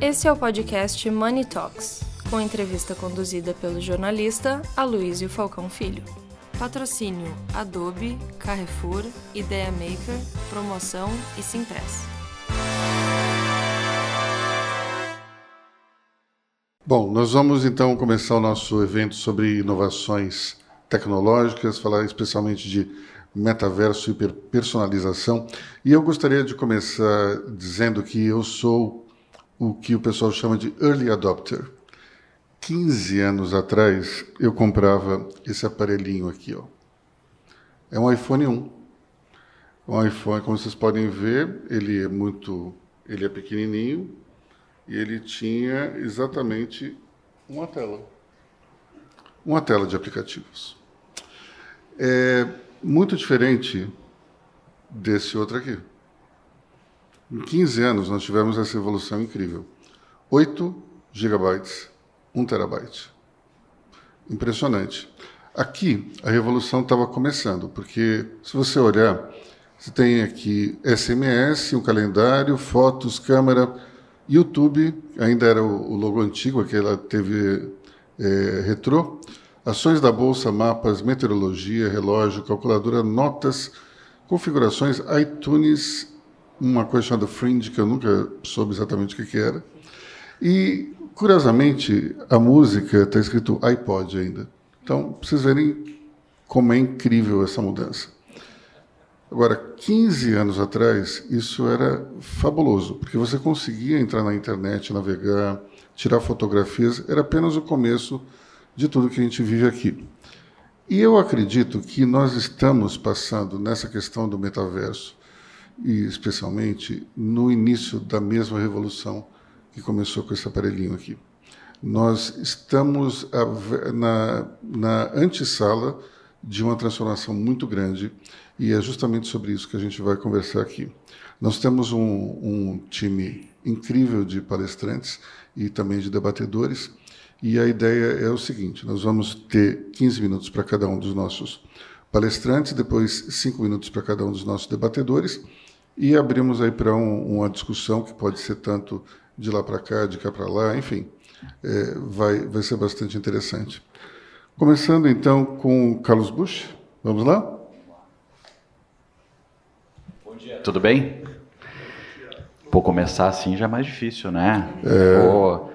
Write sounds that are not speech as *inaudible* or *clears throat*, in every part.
Esse é o podcast Money Talks, com entrevista conduzida pelo jornalista Aloysio Falcão Filho. Patrocínio Adobe, Carrefour, Ideia Maker, Promoção e Simpress. Bom, nós vamos então começar o nosso evento sobre inovações tecnológicas, falar especialmente de metaverso e hiperpersonalização. E eu gostaria de começar dizendo que eu sou o que o pessoal chama de early adopter. 15 anos atrás, eu comprava esse aparelhinho aqui. Ó. É um iPhone 1. Um iPhone, como vocês podem ver, ele é muito, ele é pequenininho e ele tinha exatamente uma tela. Uma tela de aplicativos. É muito diferente desse outro aqui. Em 15 anos, nós tivemos essa evolução incrível. 8 gigabytes, 1 terabyte. Impressionante. Aqui, a revolução estava começando, porque se você olhar, você tem aqui SMS, um calendário, fotos, câmera, YouTube, ainda era o, logo antigo, aquela TV é, retrô, ações da bolsa, mapas, meteorologia, relógio, calculadora, notas, configurações, iTunes uma coisa chamada Fringe, que eu nunca soube exatamente o que, era. E, curiosamente, a música está escrito iPod ainda. Então, vocês verem como é incrível essa mudança. Agora, 15 anos atrás, isso era fabuloso, porque você conseguia entrar na internet, navegar, tirar fotografias, era apenas o começo de tudo que a gente vive aqui. E eu acredito que nós estamos passando nessa questão do metaverso e especialmente no início da mesma revolução que começou com esse aparelhinho aqui. Nós estamos na, na antessala de uma transformação muito grande e é justamente sobre isso que a gente vai conversar aqui. Nós temos um, um time incrível de palestrantes e também de debatedores e a ideia é o seguinte: nós vamos ter 15 minutos para cada um dos nossos palestrantes, depois 5 minutos para cada um dos nossos debatedores e abrimos aí para um, uma discussão que pode ser tanto de lá para cá, de cá para lá, enfim, é, vai, vai ser bastante interessante. Começando então com o Carlos Bush, vamos lá? Bom dia. Tudo bem? Pô, começar assim já é mais difícil, né? É... Pô,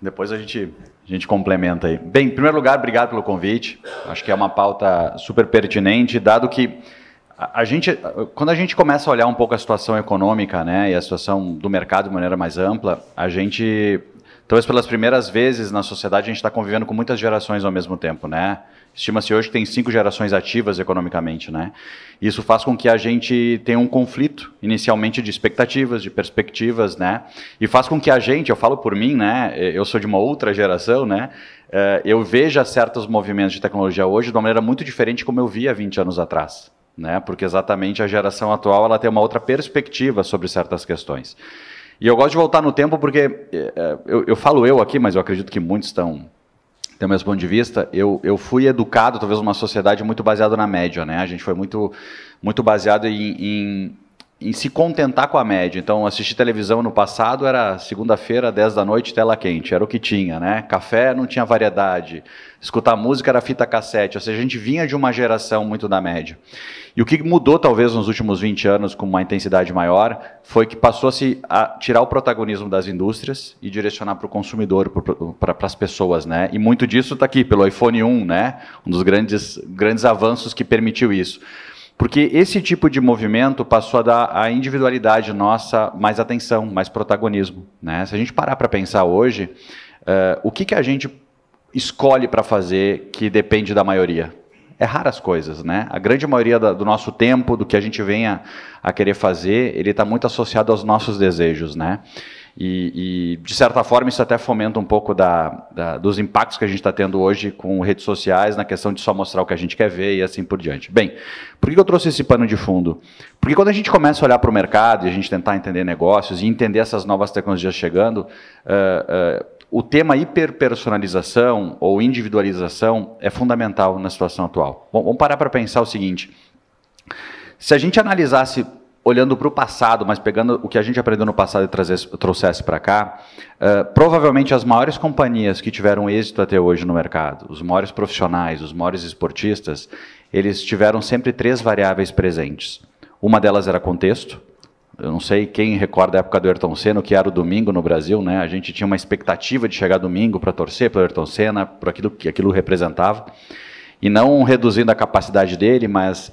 depois a gente, a gente complementa aí. Bem, em primeiro lugar, obrigado pelo convite. Acho que é uma pauta super pertinente, dado que a, gente, quando a gente começa a olhar um pouco a situação econômica, né, e a situação do mercado de maneira mais ampla, a gente, talvez pelas primeiras vezes na sociedade, a gente está convivendo com muitas gerações ao mesmo tempo, né? Estima-se hoje que tem cinco gerações ativas economicamente, né? Isso faz com que a gente tenha um conflito, inicialmente, de expectativas, de perspectivas, né? E faz com que a gente, eu falo por mim, né? Eu sou de uma outra geração, né? Eh, eu veja certos movimentos de tecnologia hoje de uma maneira muito diferente como eu via 20 anos atrás né? Porque exatamente a geração atual ela tem uma outra perspectiva sobre certas questões. E eu gosto de voltar no tempo porque é, eu, eu falo eu aqui, mas eu acredito que muitos estão têm o ponto de vista. Eu, eu fui educado, talvez, numa sociedade muito baseada na média, né? A gente foi muito muito baseado em, em em se contentar com a média. Então, assistir televisão no passado era segunda-feira, 10 da noite, tela quente, era o que tinha, né? Café não tinha variedade, escutar música era fita cassete, ou seja, a gente vinha de uma geração muito da média. E o que mudou, talvez, nos últimos 20 anos, com uma intensidade maior, foi que passou-se a tirar o protagonismo das indústrias e direcionar para o consumidor, para as pessoas, né? E muito disso está aqui, pelo iPhone 1, né? Um dos grandes, grandes avanços que permitiu isso. Porque esse tipo de movimento passou a dar à individualidade nossa mais atenção, mais protagonismo. Né? Se a gente parar para pensar hoje, uh, o que, que a gente escolhe para fazer que depende da maioria? É raras coisas, né? A grande maioria do nosso tempo, do que a gente venha a querer fazer, ele está muito associado aos nossos desejos, né? E, e, de certa forma, isso até fomenta um pouco da, da, dos impactos que a gente está tendo hoje com redes sociais, na questão de só mostrar o que a gente quer ver e assim por diante. Bem, por que eu trouxe esse pano de fundo? Porque quando a gente começa a olhar para o mercado e a gente tentar entender negócios e entender essas novas tecnologias chegando, uh, uh, o tema hiperpersonalização ou individualização é fundamental na situação atual. Bom, vamos parar para pensar o seguinte: se a gente analisasse olhando para o passado, mas pegando o que a gente aprendeu no passado e trazer, trouxesse para cá, uh, provavelmente as maiores companhias que tiveram êxito até hoje no mercado, os maiores profissionais, os maiores esportistas, eles tiveram sempre três variáveis presentes. Uma delas era contexto. Eu não sei quem recorda a época do Ayrton Senna, que era o domingo no Brasil, né? A gente tinha uma expectativa de chegar domingo para torcer pelo Ayrton Senna, por aquilo que aquilo representava. E não reduzindo a capacidade dele, mas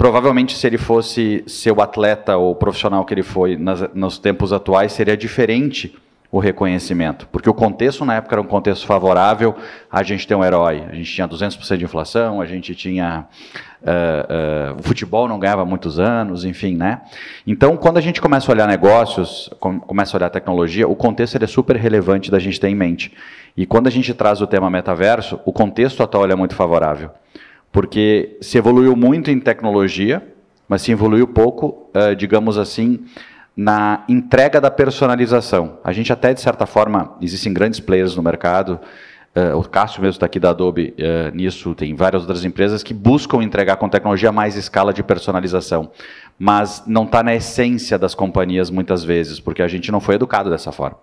Provavelmente, se ele fosse ser o atleta ou profissional que ele foi nas, nos tempos atuais, seria diferente o reconhecimento, porque o contexto na época era um contexto favorável a gente ter um herói. A gente tinha 200% de inflação, a gente tinha. Uh, uh, o futebol não ganhava muitos anos, enfim, né? Então, quando a gente começa a olhar negócios, começa a olhar tecnologia, o contexto é super relevante da gente ter em mente. E quando a gente traz o tema metaverso, o contexto atual é muito favorável porque se evoluiu muito em tecnologia, mas se evoluiu pouco, uh, digamos assim, na entrega da personalização. A gente até, de certa forma, existem grandes players no mercado, uh, o Cássio mesmo está aqui da Adobe uh, nisso, tem várias outras empresas que buscam entregar com tecnologia mais escala de personalização, mas não está na essência das companhias muitas vezes, porque a gente não foi educado dessa forma.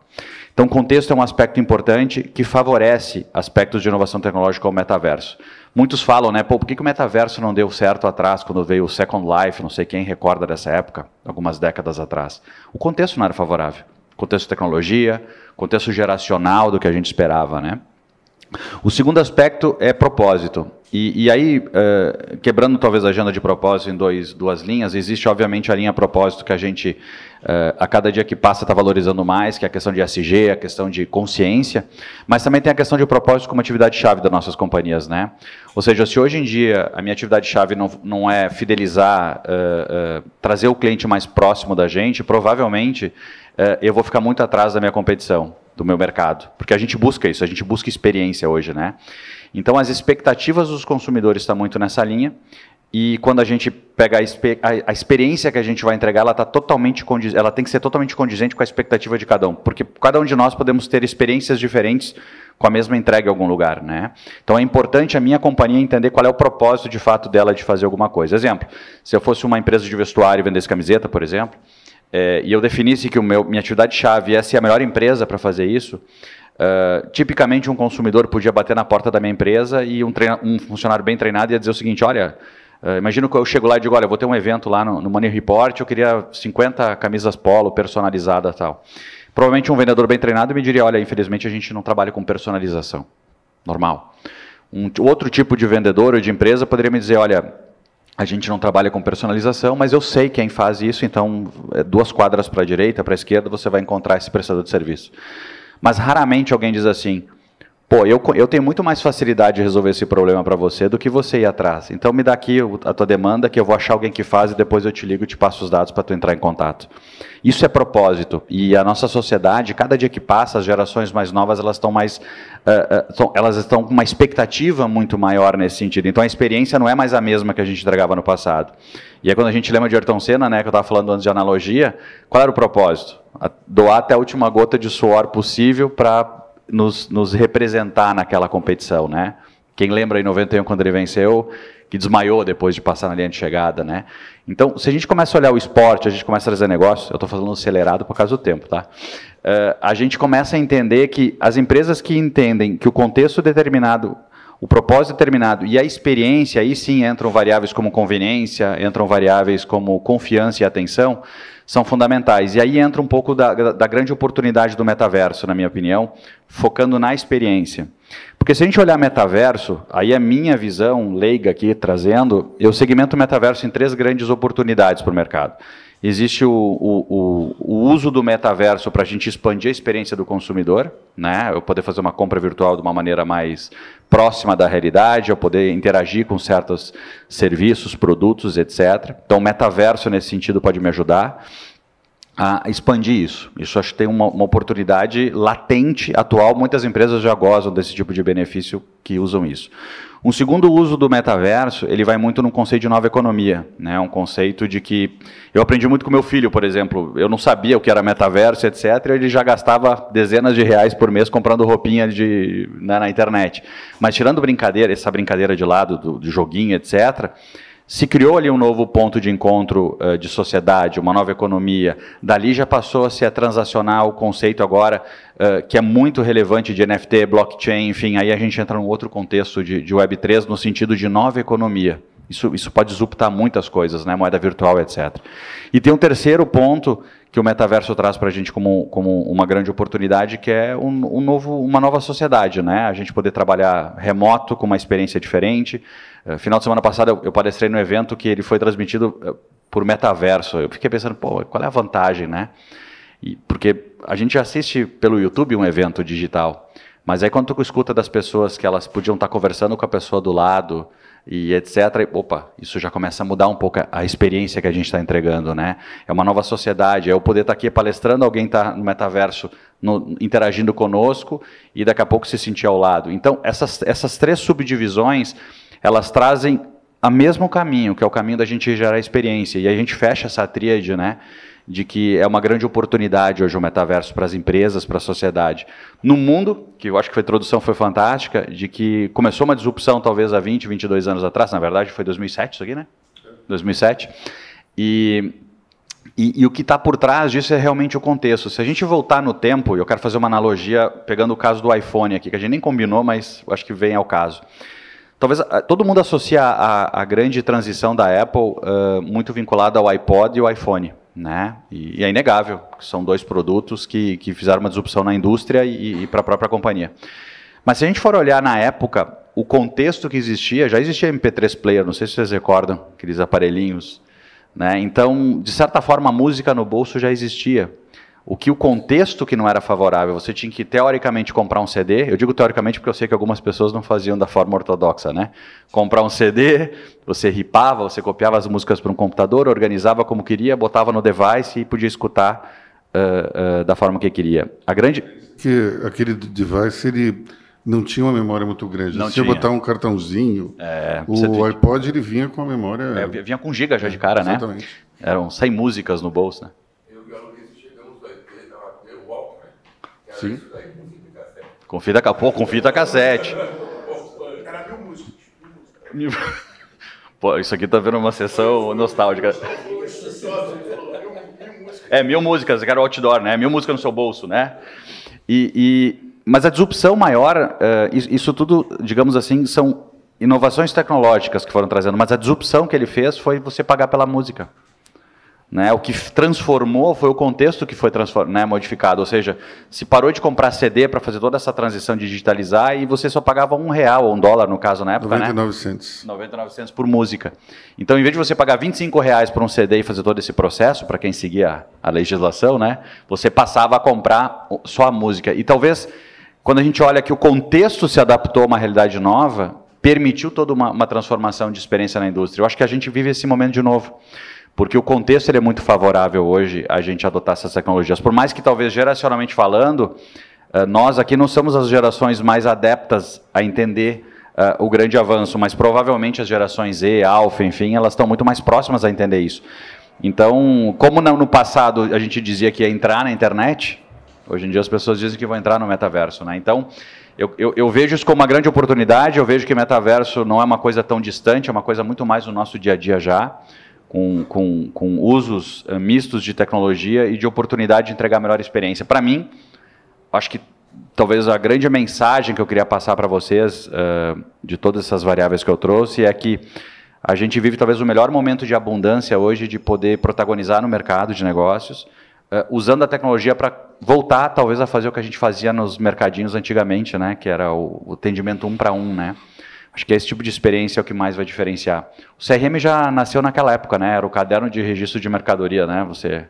Então, contexto é um aspecto importante que favorece aspectos de inovação tecnológica ao metaverso. Muitos falam, né, pô, por que, que o metaverso não deu certo atrás, quando veio o Second Life, não sei quem recorda dessa época, algumas décadas atrás. O contexto não era favorável. Contexto de tecnologia, contexto geracional do que a gente esperava, né? O segundo aspecto é propósito. E, e aí, uh, quebrando talvez a agenda de propósito em dois, duas linhas, existe obviamente a linha propósito que a gente, uh, a cada dia que passa, está valorizando mais, que é a questão de SG, a questão de consciência, mas também tem a questão de propósito como atividade-chave das nossas companhias. Né? Ou seja, se hoje em dia a minha atividade-chave não, não é fidelizar, uh, trazer o cliente mais próximo da gente, provavelmente eu vou ficar muito atrás da minha competição do meu mercado, porque a gente busca isso, a gente busca experiência hoje, né? Então, as expectativas dos consumidores estão muito nessa linha. E quando a gente pega a, a, a experiência que a gente vai entregar, ela, tá totalmente ela tem que ser totalmente condizente com a expectativa de cada um. Porque cada um de nós podemos ter experiências diferentes com a mesma entrega em algum lugar. Né? Então é importante a minha companhia entender qual é o propósito de fato dela de fazer alguma coisa. Exemplo, se eu fosse uma empresa de vestuário e vendesse camiseta, por exemplo, é, e eu definisse que o meu, minha atividade-chave é ser a melhor empresa para fazer isso, Uh, tipicamente, um consumidor podia bater na porta da minha empresa e um, um funcionário bem treinado ia dizer o seguinte: olha, uh, imagino que eu chego lá e digo: olha, vou ter um evento lá no, no Money Report, eu queria 50 camisas polo personalizadas tal. Provavelmente um vendedor bem treinado me diria: olha, infelizmente a gente não trabalha com personalização. Normal. Um outro tipo de vendedor ou de empresa poderia me dizer: olha, a gente não trabalha com personalização, mas eu sei quem faz isso, então é duas quadras para a direita, para a esquerda, você vai encontrar esse prestador de serviço. Mas raramente alguém diz assim: pô, eu, eu tenho muito mais facilidade de resolver esse problema para você do que você ir atrás. Então me dá aqui a tua demanda que eu vou achar alguém que faz e depois eu te ligo e te passo os dados para tu entrar em contato. Isso é propósito. E a nossa sociedade, cada dia que passa, as gerações mais novas, elas estão mais, uh, uh, elas estão com uma expectativa muito maior nesse sentido. Então a experiência não é mais a mesma que a gente entregava no passado. E aí quando a gente lembra de Ayrton Senna, né, que eu estava falando antes de analogia, qual era o propósito? doar até a última gota de suor possível para nos, nos, representar naquela competição, né? Quem lembra em 91 quando ele venceu, que desmaiou depois de passar na linha de chegada, né? Então, se a gente começa a olhar o esporte, a gente começa a trazer negócio, eu estou falando acelerado por causa do tempo, tá? Uh, a gente começa a entender que as empresas que entendem que o contexto determinado o propósito determinado e a experiência, aí sim entram variáveis como conveniência, entram variáveis como confiança e atenção, são fundamentais. E aí entra um pouco da, da grande oportunidade do metaverso, na minha opinião, focando na experiência. Porque se a gente olhar metaverso, aí a minha visão leiga aqui trazendo, eu segmento o metaverso em três grandes oportunidades para o mercado. Existe o, o, o, uso do metaverso para a gente expandir a experiência do consumidor, né? eu poder fazer uma compra virtual de uma maneira mais próxima da realidade, eu poder interagir com certos serviços, produtos, etc. Então, o metaverso, nesse sentido, pode me ajudar a expandir isso. Isso acho que tem uma, uma, oportunidade latente, atual. Muitas empresas já gozam desse tipo de benefício que usam isso. Um segundo uso do metaverso, ele vai muito no conceito de nova economia, né? Um conceito de que eu aprendi muito com meu filho, por exemplo. Eu não sabia o que era metaverso, etc. Ele já gastava dezenas de reais por mês comprando roupinha de, né, na internet. Mas tirando brincadeira, essa brincadeira de lado do, do joguinho, etc se criou ali um novo ponto de encontro uh, de sociedade, uma nova economia. Dali já passou a ser transacional o conceito agora, uh, que é muito relevante de NFT, blockchain, enfim, aí a gente entra num outro contexto de, de Web3 no sentido de nova economia. Isso, isso pode disruptar muitas coisas, né? moeda virtual, etc. E tem um terceiro ponto que o metaverso traz para a gente como, como uma grande oportunidade, que é um, um, novo, uma nova sociedade, né? A gente poder trabalhar remoto com uma experiência diferente. Uh, final de semana passada eu, eu palestrei no evento que ele foi transmitido uh, por metaverso. Eu fiquei pensando, pô, qual é a vantagem, né? E, porque a gente assiste pelo YouTube um evento digital, mas aí quando tu escuta das pessoas que elas podiam estar conversando com a pessoa do lado, e etc. Opa, isso já começa a mudar um pouco a experiência que a gente está entregando, né? É uma nova sociedade, é eu poder estar tá aqui palestrando, alguém está no metaverso no, interagindo conosco e daqui a pouco se sentir ao lado. Então, essas, essas três subdivisões, elas trazem o mesmo caminho, que é o caminho da gente gerar experiência. E a gente fecha essa tríade, né? de que é uma grande oportunidade hoje o metaverso para as empresas, para a sociedade. No mundo, que eu acho que a introdução foi fantástica, de que começou uma disrupção talvez há 20, 22 anos atrás, na verdade foi 2007 isso aqui, né? 2007. E, e, e o que está por trás disso é realmente o contexto. Se a gente voltar no tempo, eu quero fazer uma analogia pegando o caso do iPhone aqui, que a gente nem combinou, mas acho que vem ao caso. Talvez todo mundo associa a, a grande transição da Apple uh, muito vinculada ao iPod e ao iPhone né? E, e, é inegável que são dois produtos que, que fizeram uma disrupção na indústria e, e para a própria companhia. Mas se a gente for olhar na época, o contexto que existia, já existia MP3 player, não sei se vocês recordam, aqueles aparelhinhos, né? Então, de certa forma, a música no bolso já existia o que o contexto que não era favorável, você tinha que teoricamente comprar um CD. Eu digo teoricamente porque eu sei que algumas pessoas não faziam da forma ortodoxa, né? Comprar um CD, você ripava, você copiava as músicas para um computador, organizava como queria, botava no device e podia escutar uh, uh, da forma que queria. A grande que aquele device ele não tinha uma memória muito grande. Não você tinha. botar um cartãozinho. É, o iPod ele vinha com a memória. É, vinha com giga já de cara, né? Exatamente. Eram 100 músicas no bolso, né? Sim. Com fita, pô, com fita cassete. Era mil. *laughs* Pô, isso aqui tá vendo uma sessão nostálgica. É, mil músicas, era outdoor, né? Mil músicas no seu bolso, né? E, e mas a disrupção maior, uh, isso tudo, digamos assim, são inovações tecnológicas que foram trazendo, mas a disrupção que ele fez foi você pagar pela música. Né, o que transformou foi o contexto que foi né, modificado, ou seja, se parou de comprar CD para fazer toda essa transição de digitalizar e você só pagava um real ou um dólar no caso na época, 99 né? Cents. 99 cents por música. Então, em vez de você pagar 25 reais por um CD e fazer todo esse processo, para quem seguia a legislação, né, você passava a comprar só a música. E talvez, quando a gente olha que o contexto se adaptou a uma realidade nova, permitiu toda uma, uma transformação de experiência na indústria. Eu acho que a gente vive esse momento de novo porque o contexto ele é muito favorável hoje a gente adotar essas tecnologias. Por mais que talvez geracionalmente falando, eh, nós aqui não somos as gerações mais adeptas a entender uh, o grande avanço, mas provavelmente as gerações Z, Alpha, enfim, elas estão muito mais próximas a entender isso. Então, como no passado a gente dizia que ia entrar na internet, hoje em dia as pessoas dizem que vão entrar no metaverso, né? Então, eu, eu, eu, vejo isso como uma grande oportunidade, eu vejo que metaverso não é uma coisa tão distante, é uma coisa muito mais no nosso dia a dia já com, com, com usos uh, mistos de tecnologia e de oportunidade de entregar melhor experiência. Para mim, acho que talvez a grande mensagem que eu queria passar para vocês, uh, de todas essas variáveis que eu trouxe, é que a gente vive talvez o melhor momento de abundância hoje de poder protagonizar no mercado de negócios, uh, usando a tecnologia para voltar talvez a fazer o que a gente fazia nos mercadinhos antigamente, né, que era o, o atendimento um para um, né. Acho que esse tipo de experiência é o que mais vai diferenciar. O CRM já nasceu naquela época, né? Era o caderno de registro de mercadoria, né? Você,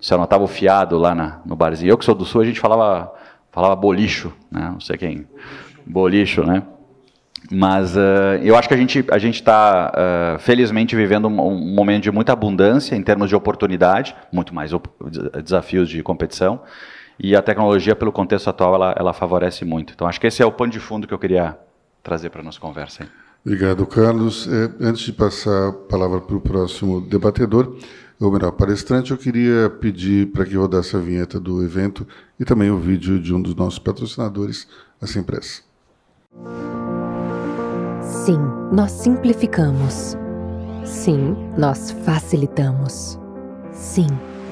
você anotava o fiado lá na, no barzinho. Eu que sou do Sul, a gente falava, falava bolicho, né? Não sei quem. Bolicho, né? Mas uh, eu acho que a gente a gente está uh, felizmente vivendo um, um, momento de muita abundância em termos de oportunidade, muito mais desafios de competição e a tecnologia pelo contexto atual ela, ela favorece muito. Então acho que esse é o pano de fundo que eu queria trazer para a nossa conversa. Hein? Obrigado, Carlos. É, antes de passar a palavra para o próximo debatedor, ou melhor, palestrante, eu queria pedir para que rodasse a vinheta do evento e também o vídeo de um dos nossos patrocinadores, a Simpress. Sim, nós simplificamos. Sim, nós facilitamos. Sim,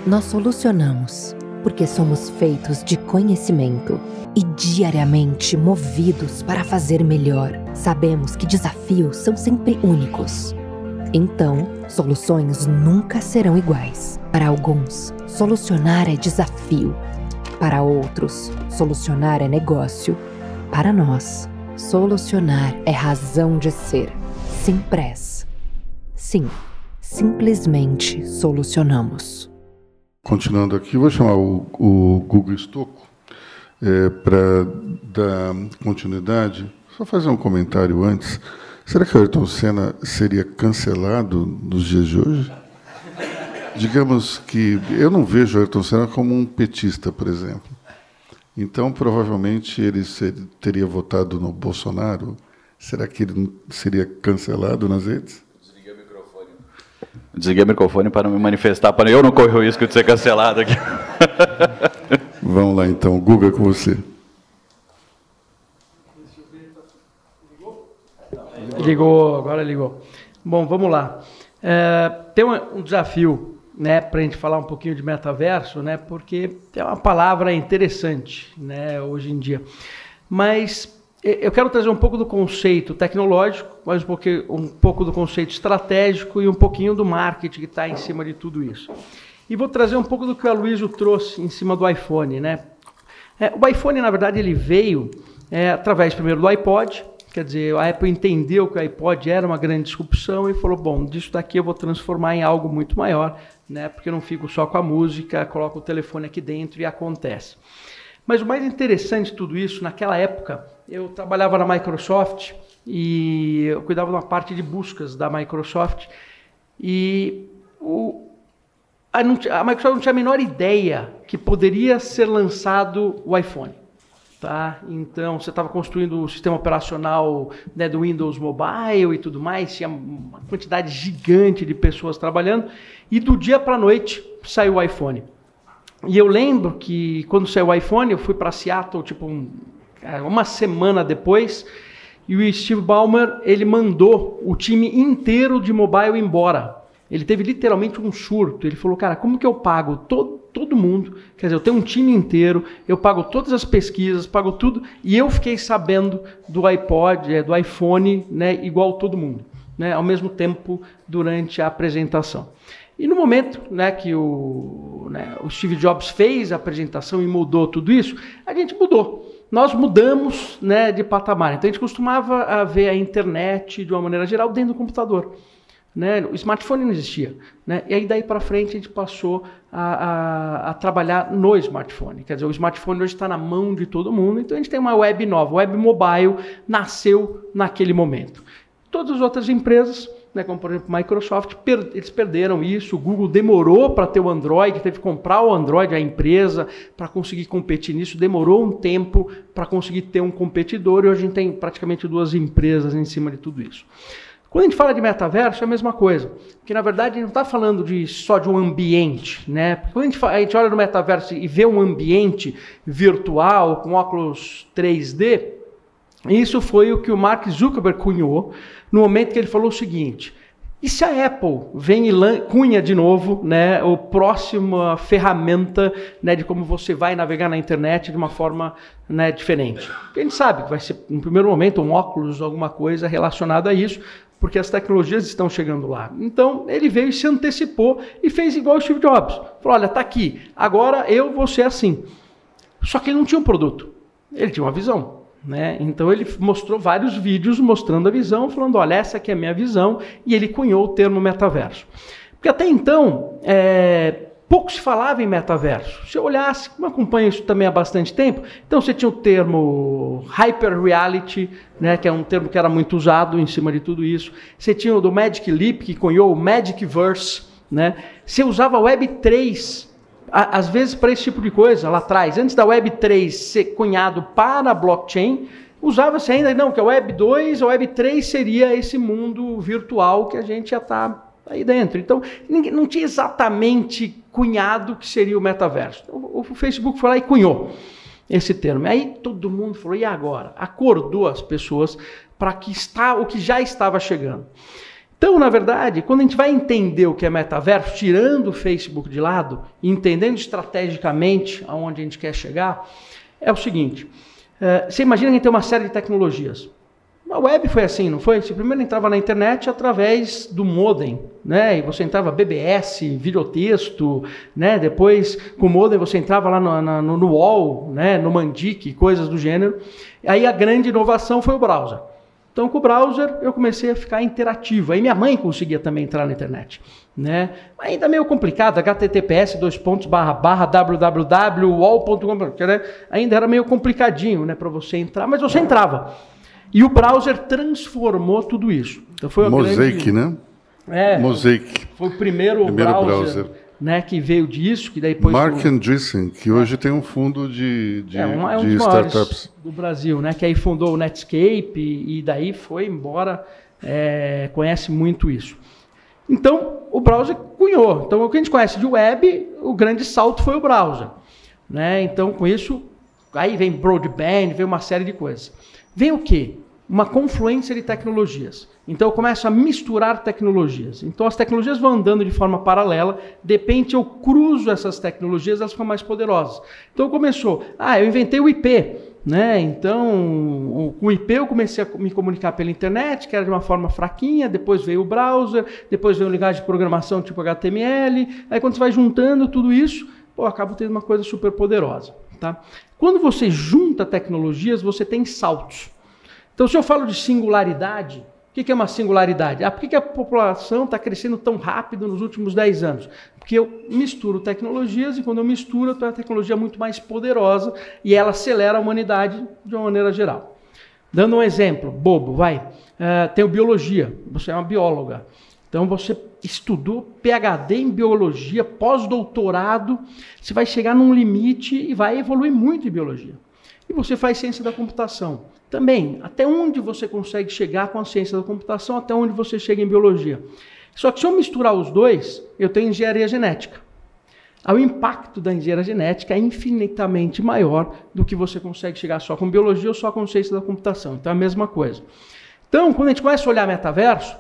nós solucionamos, porque somos feitos de conhecimento e diariamente movidos para fazer melhor. Sabemos que desafios são sempre únicos. Então, soluções nunca serão iguais. Para alguns, solucionar é desafio. Para outros, solucionar é negócio. Para nós, solucionar é razão de ser. Simpress. Sim, simplesmente solucionamos. Continuando aqui, vou chamar o, o Google Estocco é, para dar continuidade. Só fazer um comentário antes. Será que o Ayrton Senna seria cancelado nos dias de hoje? Digamos que eu não vejo o Ayrton Senna como um petista, por exemplo. Então, provavelmente, ele teria votado no Bolsonaro. Será que ele seria cancelado nas redes? Desliguei o microfone. Para me manifestar, para eu não correr o risco de ser cancelado aqui. *laughs* Vamos lá, então. Guga, com você. Ligou, agora ligou. Bom, vamos lá. É, tem um, um desafio né, para a gente falar um pouquinho de metaverso, né, porque é uma palavra interessante, né, hoje em dia. Mas eu quero trazer um pouco do conceito tecnológico, mas um um pouco do conceito estratégico e um pouquinho do marketing que está em cima de tudo isso. E vou trazer um pouco do que o Aloysio trouxe em cima do iPhone, né? É, o iPhone, na verdade, ele veio é, através primeiro do iPod, Quer dizer, a Apple entendeu que o iPod era uma grande disrupção e falou: bom, disso daqui eu vou transformar em algo muito maior né? Porque eu não fico só com a música, coloco o telefone aqui dentro e acontece. Mas o mais interessante de tudo isso, naquela época, eu trabalhava na Microsoft e eu cuidava de uma parte de buscas da Microsoft e o, a, a Microsoft não tinha a menor ideia que poderia ser lançado o iPhone. Tá? Então, você estava construindo o sistema operacional né, do Windows Mobile e tudo mais, tinha uma quantidade gigante de pessoas trabalhando, e do dia para a noite saiu o iPhone. E eu lembro que quando saiu o iPhone, eu fui para Seattle, tipo, um, uma semana depois, e o Steve Ballmer, ele mandou o time inteiro de mobile embora. Ele teve literalmente um surto. Ele falou, cara, como que eu pago todo todo mundo. Quer dizer, eu tenho um time inteiro, eu pago todas as pesquisas, pago tudo, e eu fiquei sabendo do iPod, é, do iPhone, né, igual todo mundo, né, ao mesmo tempo durante a apresentação. E no momento né, que o, né, o Steve Jobs fez a apresentação e mudou tudo isso, a gente mudou. Nós mudamos né, de patamar. Então a gente costumava ver a internet de uma maneira geral dentro do computador. Né? O smartphone não existia. Né? E aí daí para frente a gente passou a, a, a, trabalhar no smartphone. Quer dizer, o smartphone hoje está na mão de todo mundo, então a gente tem uma web nova. O web mobile nasceu naquele momento. Todas as outras empresas, né, como por exemplo Microsoft, per, eles perderam isso. O Google demorou para ter o Android, teve que comprar o Android, a empresa, para conseguir competir nisso. Demorou um tempo para conseguir ter um competidor e hoje a gente tem praticamente duas empresas em cima de tudo isso. Quando a gente fala de metaverso, é a mesma coisa. Porque, na verdade, a gente não está falando de, só de um ambiente. Né? Porque quando a gente, a gente olha no metaverso e vê um ambiente virtual com óculos 3D, isso foi o que o Mark Zuckerberg cunhou no momento que ele falou o seguinte: e se a Apple vem e cunha de novo né, a próxima ferramenta né, de como você vai navegar na internet de uma forma né, diferente? A gente sabe que vai ser, no primeiro momento, um óculos, alguma coisa relacionada a isso, porque as tecnologias estão chegando lá. Então ele veio e se antecipou e fez igual o Steve Jobs. Falou: olha, tá aqui, agora eu vou ser assim. Só que ele não tinha um produto, ele tinha uma visão. Né? Então ele mostrou vários vídeos mostrando a visão, falando: olha, essa aqui é a minha visão, e ele cunhou o termo metaverso. Porque até então, é, pouco se falava em metaverso. Se eu olhasse, como acompanho isso também há bastante tempo, então você tinha o termo hyper reality, né, que é um termo que era muito usado em cima de tudo isso. Você tinha o do Magic Leap, que cunhou o Magicverse, né? Você usava Web 3 às vezes para esse tipo de coisa lá atrás, antes da Web 3 ser cunhado para blockchain, usava-se ainda não que a Web 2, a Web 3 seria esse mundo virtual que a gente já está aí dentro. Então, ninguém, não tinha exatamente cunhado que seria o metaverso. O, o Facebook foi lá e cunhou esse termo. Aí todo mundo falou: e agora? Acordou as pessoas para que está o que já estava chegando. Então, na verdade, quando a gente vai entender o que é metaverso, tirando o Facebook de lado, entendendo estrategicamente aonde a gente quer chegar, é o seguinte: é, você imagina que tem uma série de tecnologias. A web foi assim, não foi? Você primeiro entrava na internet através do modem, né? E você entrava BBS, videotexto, né? Depois, com o modem, você entrava lá no, no, no UOL, né? no Mandic, coisas do gênero. Aí a grande inovação foi o browser. Então, com o browser, eu comecei a ficar interativo. Aí minha mãe conseguia também entrar na internet. Né? Ainda meio complicado, https dois pontos barra barra www.wall.com, né? ainda era meio complicadinho né, para você entrar, mas você entrava. E o browser transformou tudo isso. Então foi Mosaic, grande... né? É, Mosaic. Foi o primeiro, primeiro browser, browser, Né, que veio disso, que daí depois Mark o... Andreessen, que hoje tem um fundo de, de, é, um, é um de startups do Brasil, né, que aí fundou o Netscape e, e daí foi embora, é, conhece muito isso. Então, o browser cunhou. Então, o que a gente conhece de web, o grande salto foi o browser. Né? Então, com isso, aí vem broadband, vem uma série de coisas. Vem o quê? Uma confluência de tecnologias. Então eu começo a misturar tecnologias. Então as tecnologias vão andando de forma paralela, de repente eu cruzo essas tecnologias, elas ficam mais poderosas. Então começou, ah, eu inventei o IP, né? Então, com o IP eu comecei a me comunicar pela internet, que era de uma forma fraquinha, depois veio o browser, depois veio o linguagem de programação tipo HTML. Aí quando você vai juntando tudo isso, pô, acaba tendo uma coisa super poderosa, tá? Quando você junta tecnologias, você tem saltos. Então, se eu falo de singularidade, o que é uma singularidade? Ah, por que a população está crescendo tão rápido nos últimos 10 anos? Porque eu misturo tecnologias e quando eu misturo, eu tenho uma tecnologia muito mais poderosa e ela acelera a humanidade de uma maneira geral. Dando um exemplo, bobo, vai. Uh, tenho biologia, você é uma bióloga. Então você estudou PhD em biologia, pós-doutorado, você vai chegar num limite e vai evoluir muito em biologia. E você faz ciência da computação. Também, até onde você consegue chegar com a ciência da computação, até onde você chega em biologia. Só que se eu misturar os dois, eu tenho engenharia genética. O impacto da engenharia genética é infinitamente maior do que você consegue chegar só com biologia ou só com ciência da computação. Então é a mesma coisa. Então, quando a gente começa a olhar metaverso,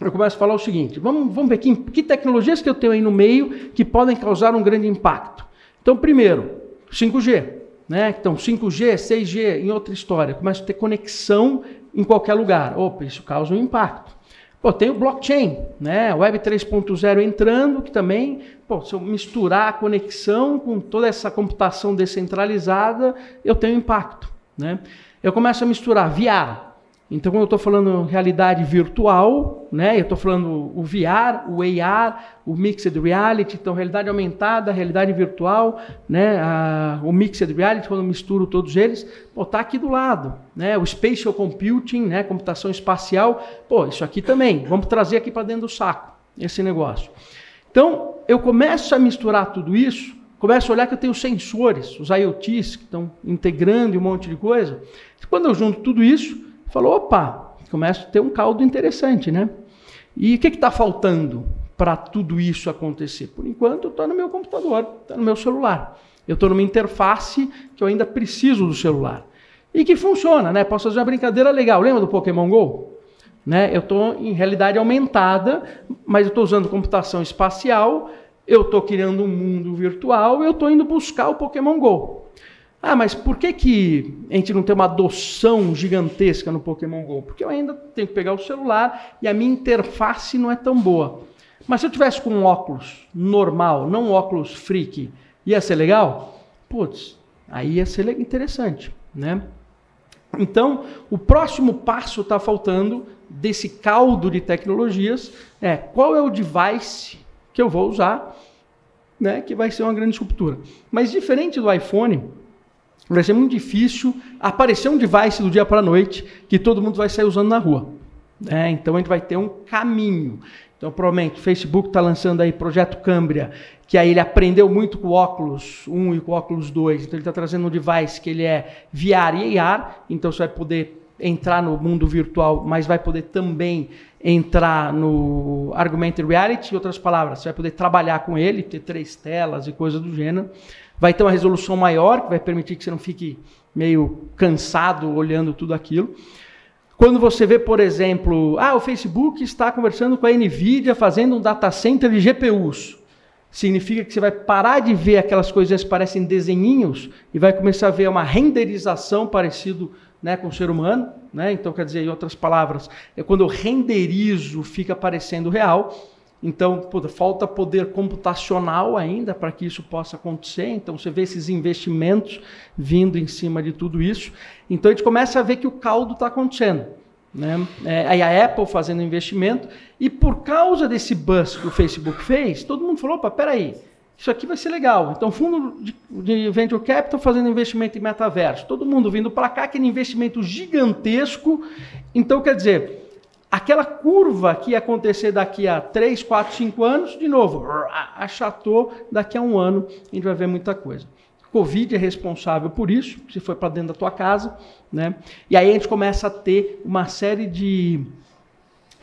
eu começo a falar o seguinte: vamos, vamos ver que, que tecnologias que eu tenho aí no meio que podem causar um grande impacto. Então, primeiro, 5G. Né? Então, 5G, 6G, em outra história. Começa a ter conexão em qualquer lugar. Opa, isso causa um impacto. Pô, tem o blockchain, né? Web 3.0 entrando, que também, pô, se eu misturar a conexão com toda essa computação descentralizada, eu tenho impacto, né? Eu começo a misturar VR, então, quando eu estou falando realidade virtual, né, eu estou falando o VR, o AR, o Mixed Reality, então realidade aumentada, realidade virtual, né, a, o Mixed Reality, quando eu misturo todos eles, está aqui do lado. Né, o Spatial Computing, né, computação espacial, pô, isso aqui também, vamos trazer aqui para dentro do saco, esse negócio. Então, eu começo a misturar tudo isso, começo a olhar que eu tenho sensores, os IoTs, que estão integrando um monte de coisa. Quando eu junto tudo isso, falou: opa, começa a ter um caldo interessante, né? E o que está faltando para tudo isso acontecer? Por enquanto, estou no meu computador, está no meu celular. Eu estou numa interface que eu ainda preciso do celular. E que funciona, né? Posso fazer uma brincadeira legal. Lembra do Pokémon GO? Né? Eu estou em realidade aumentada, mas eu estou usando computação espacial, eu estou criando um mundo virtual, eu estou indo buscar o Pokémon GO. Ah, mas por que, que a gente não tem uma adoção gigantesca no Pokémon GO? Porque eu ainda tenho que pegar o celular e a minha interface não é tão boa. Mas se eu tivesse com um óculos normal, não um óculos freak, ia ser legal? Putz, aí ia ser interessante, né? Então, o próximo passo está faltando desse caldo de tecnologias é qual é o device que eu vou usar, né, que vai ser uma grande ruptura. Mas diferente do iPhone, Vai ser muito difícil aparecer um device do dia para a noite que todo mundo vai sair usando na rua. É, então a gente vai ter um caminho. Então, provavelmente, o Facebook está lançando aí Projeto Cambria, que aí ele aprendeu muito com o óculos 1 e com o óculos 2. Então, ele está trazendo um device que ele é VR e AR. Então, você vai poder entrar no mundo virtual, mas vai poder também entrar no Argumented Reality. Em outras palavras, você vai poder trabalhar com ele, ter três telas e coisas do gênero. Vai ter uma resolução maior, que vai permitir que você não fique meio cansado olhando tudo aquilo. Quando você vê, por exemplo, ah, o Facebook está conversando com a Nvidia fazendo um data center de GPUs. Significa que você vai parar de ver aquelas coisas que parecem desenhinhos e vai começar a ver uma renderização parecido né, com o ser humano. Né? Então, quer dizer, em outras palavras, é quando eu renderizo, fica parecendo real. Então, puta, falta poder computacional ainda para que isso possa acontecer. Então, você vê esses investimentos vindo em cima de tudo isso. Então, a gente começa a ver que o caldo está acontecendo. Né? É, aí a Apple fazendo investimento. E por causa desse buzz que o Facebook fez, todo mundo falou: opa, peraí, isso aqui vai ser legal. Então, fundo de, de Venture Capital fazendo investimento em metaverso. Todo mundo vindo para cá, aquele investimento gigantesco. Então, quer dizer aquela curva que ia acontecer daqui a 3, 4, 5 anos, de novo, achatou, daqui a um ano a gente vai ver muita coisa. Covid é responsável por isso, se foi para dentro da tua casa, né? E aí a gente começa a ter uma série de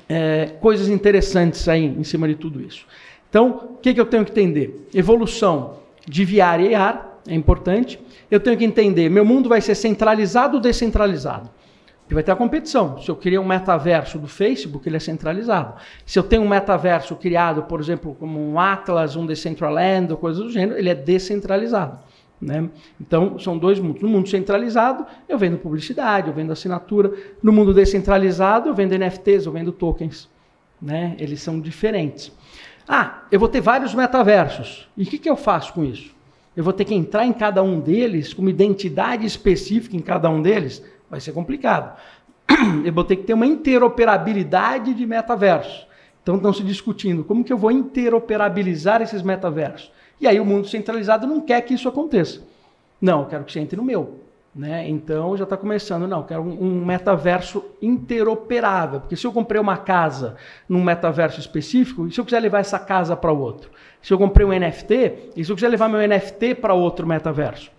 é, coisas interessantes aí em cima de tudo isso. Então, o que, que eu tenho que entender? Evolução de VR e AR é importante. Eu tenho que entender, meu mundo vai ser centralizado ou descentralizado? Porque vai ter a competição. Se eu criar um metaverso do Facebook, ele é centralizado. Se eu tenho um metaverso criado, por exemplo, como um Atlas, um Decentraland, ou coisa do gênero, ele é descentralizado. Né? Então, são dois mundos. No mundo centralizado, eu vendo publicidade, eu vendo assinatura. No mundo descentralizado, eu vendo NFTs, eu vendo tokens. Né? Eles são diferentes. Ah, eu vou ter vários metaversos. E o que, que eu faço com isso? Eu vou ter que entrar em cada um deles, com uma identidade específica em cada um deles? Vai ser complicado. *clears throat* Eu vou ter que ter uma interoperabilidade de metaversos. Então estão se discutindo como que eu vou interoperabilizar esses metaversos. E aí o mundo centralizado não quer que isso aconteça. Não, eu quero que você entre no meu. Né? Então já está começando, não, quero um, um, metaverso interoperável. Porque se eu comprei uma casa num metaverso específico, e se eu quiser levar essa casa para outro? Se eu comprei um NFT, e se eu quiser levar meu NFT para outro metaverso?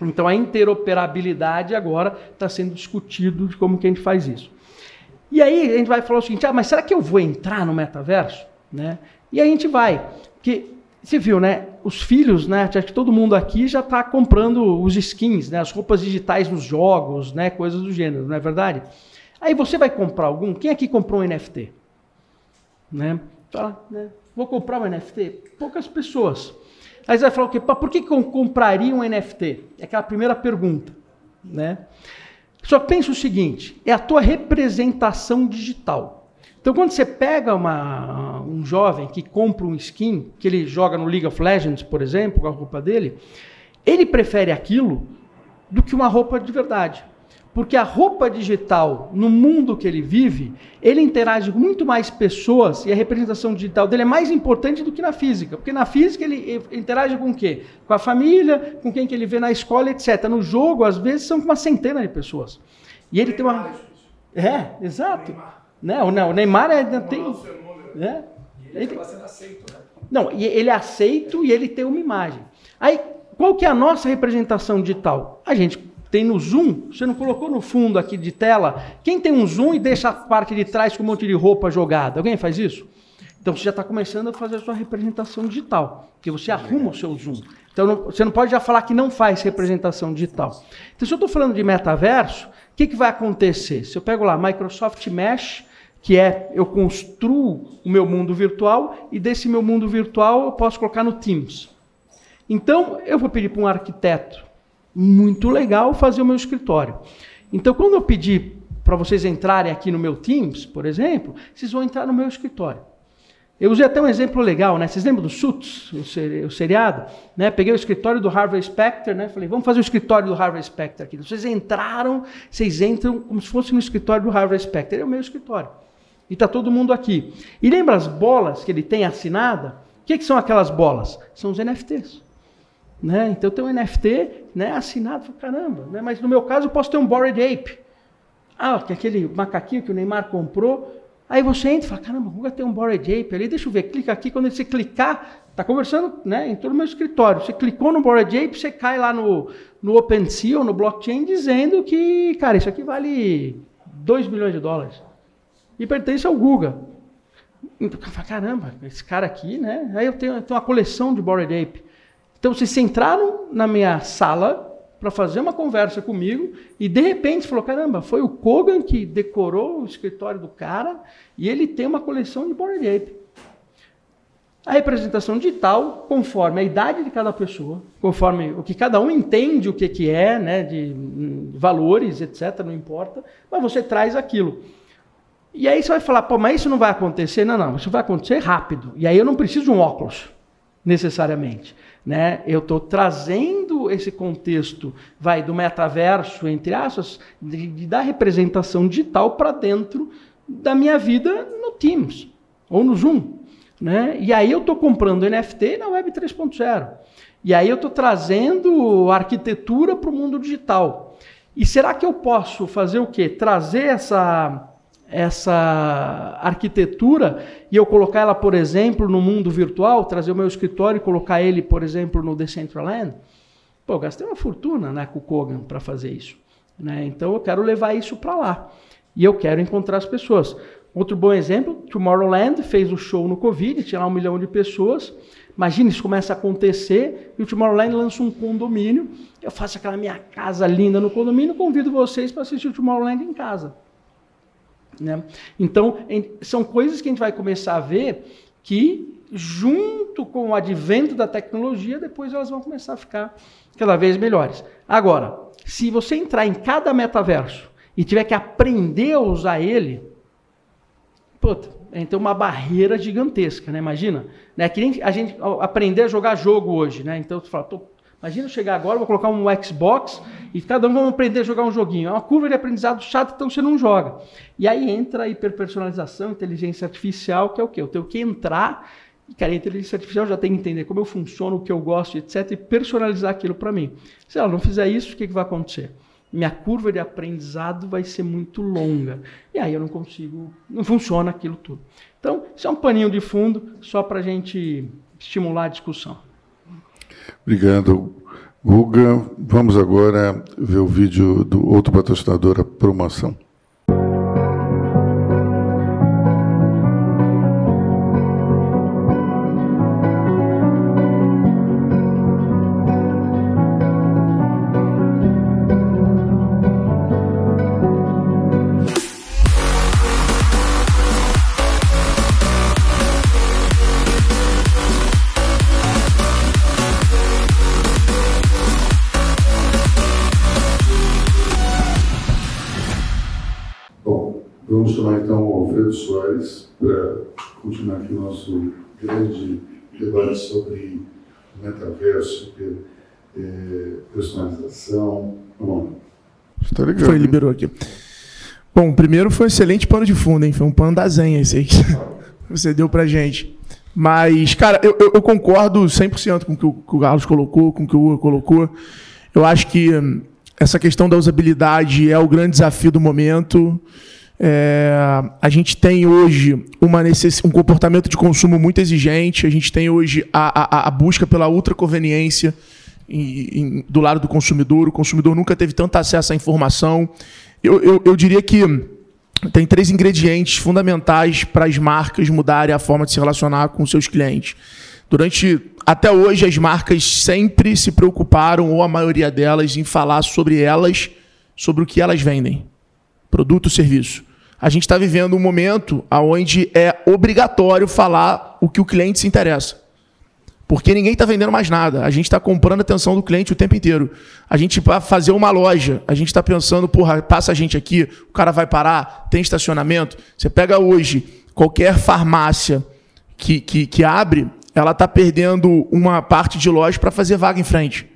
Então a interoperabilidade agora está sendo discutido de como que a gente faz isso. E aí a gente vai falar o seguinte, ah, mas será que eu vou entrar no metaverso? Né? E a gente vai, porque você viu, né? Os filhos, né? Acho que todo mundo aqui já está comprando os skins, né? As roupas digitais nos jogos, né? Coisas do gênero, não é verdade? Aí você vai comprar algum? Quem aqui comprou um NFT? Né? Fala, né? Vou comprar um NFT? Poucas pessoas. Aí você vai falar o quê? Por que eu compraria um NFT? É aquela primeira pergunta. Né? Só pensa o seguinte: é a tua representação digital. Então, quando você pega uma, um jovem que compra um skin, que ele joga no League of Legends, por exemplo, com a roupa dele, ele prefere aquilo do que uma roupa de verdade. Porque a roupa digital, no mundo que ele vive, ele interage com muito mais pessoas e a representação digital dele é mais importante do que na física. Porque na física ele interage com o quê? Com a família, com quem que ele vê na escola, etc. No jogo, às vezes, são com uma centena de pessoas. E ele tem uma. É, exato. Não, né? não, o Neymar é, tem. É, ele está sendo aceito, né? Não, e ele é aceito e ele tem uma imagem. Aí, qual que é a nossa representação digital? A gente tem no zoom, você não colocou no fundo aqui de tela? Quem tem um zoom e deixa a parte de trás com um monte de roupa jogada? Alguém faz isso? Então você já está começando a fazer a sua representação digital, porque você arruma o seu zoom. Então não, você não pode já falar que não faz representação digital. Então se eu estou falando de metaverso, o que, que vai acontecer? Se eu pego lá Microsoft Mesh, que é eu construo o meu mundo virtual e desse meu mundo virtual eu posso colocar no Teams. Então eu vou pedir para um arquiteto muito legal fazer o meu escritório. Então, quando eu pedir para vocês entrarem aqui no meu Teams, por exemplo, vocês vão entrar no meu escritório. Eu usei até um exemplo legal, né? Vocês lembram do Suits, o, seriado? Né? Peguei o escritório do Harvey Specter, né? Falei, vamos fazer o escritório do Harvey Specter aqui. Vocês entraram, vocês entram como se fosse no escritório do Harvey Specter. É o meu escritório. E está todo mundo aqui. E lembra as bolas que ele tem assinada? O que, que são aquelas bolas? São os NFTs. Né? Então eu tenho um NFT né, assinado, caramba. Né? Mas no meu caso eu posso ter um Bored Ape. Ah, que é aquele macaquinho que o Neymar comprou. Aí você entra e fala, caramba, vou ter um Bored Ape ali, deixa eu ver, clica aqui, quando você clicar, está conversando, né, entrou no meu escritório, você clicou no Bored Ape, você cai lá no, no OpenSea ou no blockchain dizendo que, cara, isso aqui vale 2 milhões de dólares. E pertence ao Google. Então, caramba, esse cara aqui, né? Aí eu tenho, eu tenho uma coleção de Bored Ape. Então vocês entraram na minha sala, para fazer uma conversa comigo e de repente falou: caramba, foi o Kogan que decorou o escritório do cara e ele tem uma coleção de Bored Ape. A representação digital, conforme a idade de cada pessoa, conforme o que cada um entende o que, que é, né, de hum, valores, etc., não importa, mas você traz aquilo. E aí você vai falar, pô, mas isso não vai acontecer? Não, não, isso vai acontecer rápido. E aí eu não preciso de um óculos, necessariamente. Né? Eu estou trazendo esse contexto, vai do metaverso, entre aspas, de, de da representação digital para dentro da minha vida no Teams ou no Zoom. Né? E aí eu estou comprando NFT na Web 3.0. E aí eu estou trazendo arquitetura para o mundo digital. E será que eu posso fazer o quê? Trazer essa essa arquitetura e eu colocar ela, por exemplo, no mundo virtual, trazer o meu escritório e colocar ele, por exemplo, no Decentraland, pô, eu gastei uma fortuna né, com o Kogan para fazer isso. Né? Então eu quero levar isso para lá. E eu quero encontrar as pessoas. Outro bom exemplo, Tomorrowland fez o show no Covid, tinha lá um milhão de pessoas. Imagina, isso começa a acontecer e o Tomorrowland lança um condomínio. Eu faço aquela minha casa linda no condomínio, convido vocês para assistir o Tomorrowland em casa. Né? Então, são coisas que a gente vai começar a ver que, junto com o advento da tecnologia, depois elas vão começar a ficar cada vez melhores. Agora, se você entrar em cada metaverso e tiver que aprender a usar ele, puta, então uma barreira gigantesca, né? Imagina, né? Que nem a gente aprender a jogar jogo hoje, né? Então tu fala, tô Imagina chegar agora, vou colocar um Xbox e cada um vai aprender a jogar um joguinho. É uma curva de aprendizado chata, então você não joga. E aí entra a hiperpersonalização, inteligência artificial, que é o quê? Eu tenho que entrar, e cara, a inteligência artificial já tem que entender como eu funciono, o que eu gosto, etc., e personalizar aquilo para mim. Se ela não fizer isso, o que, que vai acontecer? Minha curva de aprendizado vai ser muito longa. E aí eu não consigo, não funciona aquilo tudo. Então, isso é um paninho de fundo só para a gente estimular a discussão. Obrigado, Guga. Vamos agora ver o vídeo do outro patrocinador, a promoção. É, personalização. Está ligado. Foi, liberou aqui. Bom, primeiro foi um excelente pano de fundo, hein? Foi um pano da zenha esse aí que *laughs* você deu pra gente. Mas, cara, eu, eu, eu concordo 100% com o que o, que o Carlos colocou, com o que o Hugo colocou. Eu acho que hum, essa questão da usabilidade é o grande desafio do momento. É, a gente tem hoje uma necess... um comportamento de consumo muito exigente, a gente tem hoje a, a, a busca pela ultraconveniência em, em, do lado do consumidor. O consumidor nunca teve tanto acesso à informação. Eu, eu, eu diria que tem três ingredientes fundamentais para as marcas mudarem a forma de se relacionar com seus clientes. Durante até hoje as marcas sempre se preocuparam ou a maioria delas em falar sobre elas, sobre o que elas vendem, produto ou serviço a gente está vivendo um momento onde é obrigatório falar o que o cliente se interessa. Porque ninguém está vendendo mais nada. A gente está comprando a atenção do cliente o tempo inteiro. A gente vai fazer uma loja, a gente está pensando, porra, passa a gente aqui, o cara vai parar, tem estacionamento. Você pega hoje qualquer farmácia que, que, que abre, ela está perdendo uma parte de loja para fazer vaga em frente.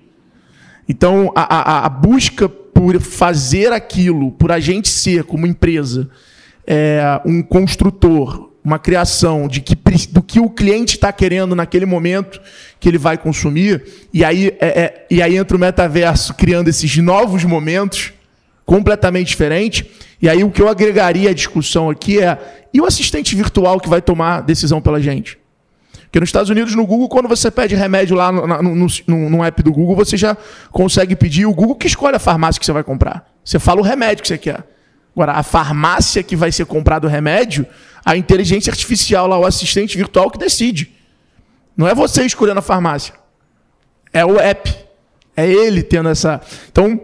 Então, a, a, a busca por fazer aquilo, por a gente ser como empresa, é, um construtor, uma criação de que, do que o cliente está querendo naquele momento que ele vai consumir, e aí, é, é, e aí entra o metaverso criando esses novos momentos completamente diferentes. E aí o que eu agregaria à discussão aqui é: e o assistente virtual que vai tomar decisão pela gente? Porque nos Estados Unidos, no Google, quando você pede remédio lá no, no, no, no, app do Google, você já consegue pedir o Google que escolhe a farmácia que você vai comprar. Você fala o remédio que você quer. Agora, a farmácia que vai ser comprado o remédio, a inteligência artificial lá, o assistente virtual que decide. Não é você escolhendo a farmácia. É o app. É ele tendo essa. Então,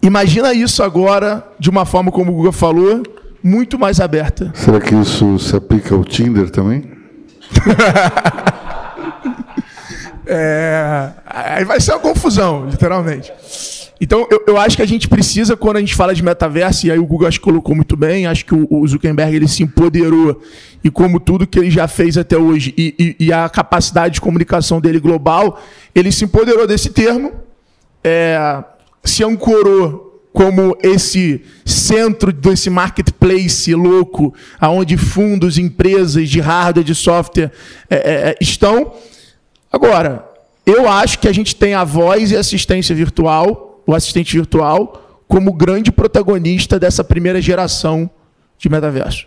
imagina isso agora de uma forma como o Google falou, muito mais aberta. Será que isso se aplica ao Tinder também? *laughs* é, aí vai ser uma confusão, literalmente. Então, eu, eu, acho que a gente precisa, quando a gente fala de metaverso, e aí o Google acho que colocou muito bem, acho que o, o Zuckerberg ele se empoderou, e como tudo que ele já fez até hoje, e, e, e a capacidade de comunicação dele global, ele se empoderou desse termo, é, se ancorou como esse centro desse marketplace louco, aonde fundos, empresas de hardware, de software é, é, é, estão. Agora, eu acho que a gente tem a voz e assistência virtual, o assistente virtual, como grande protagonista dessa primeira geração de metaverso.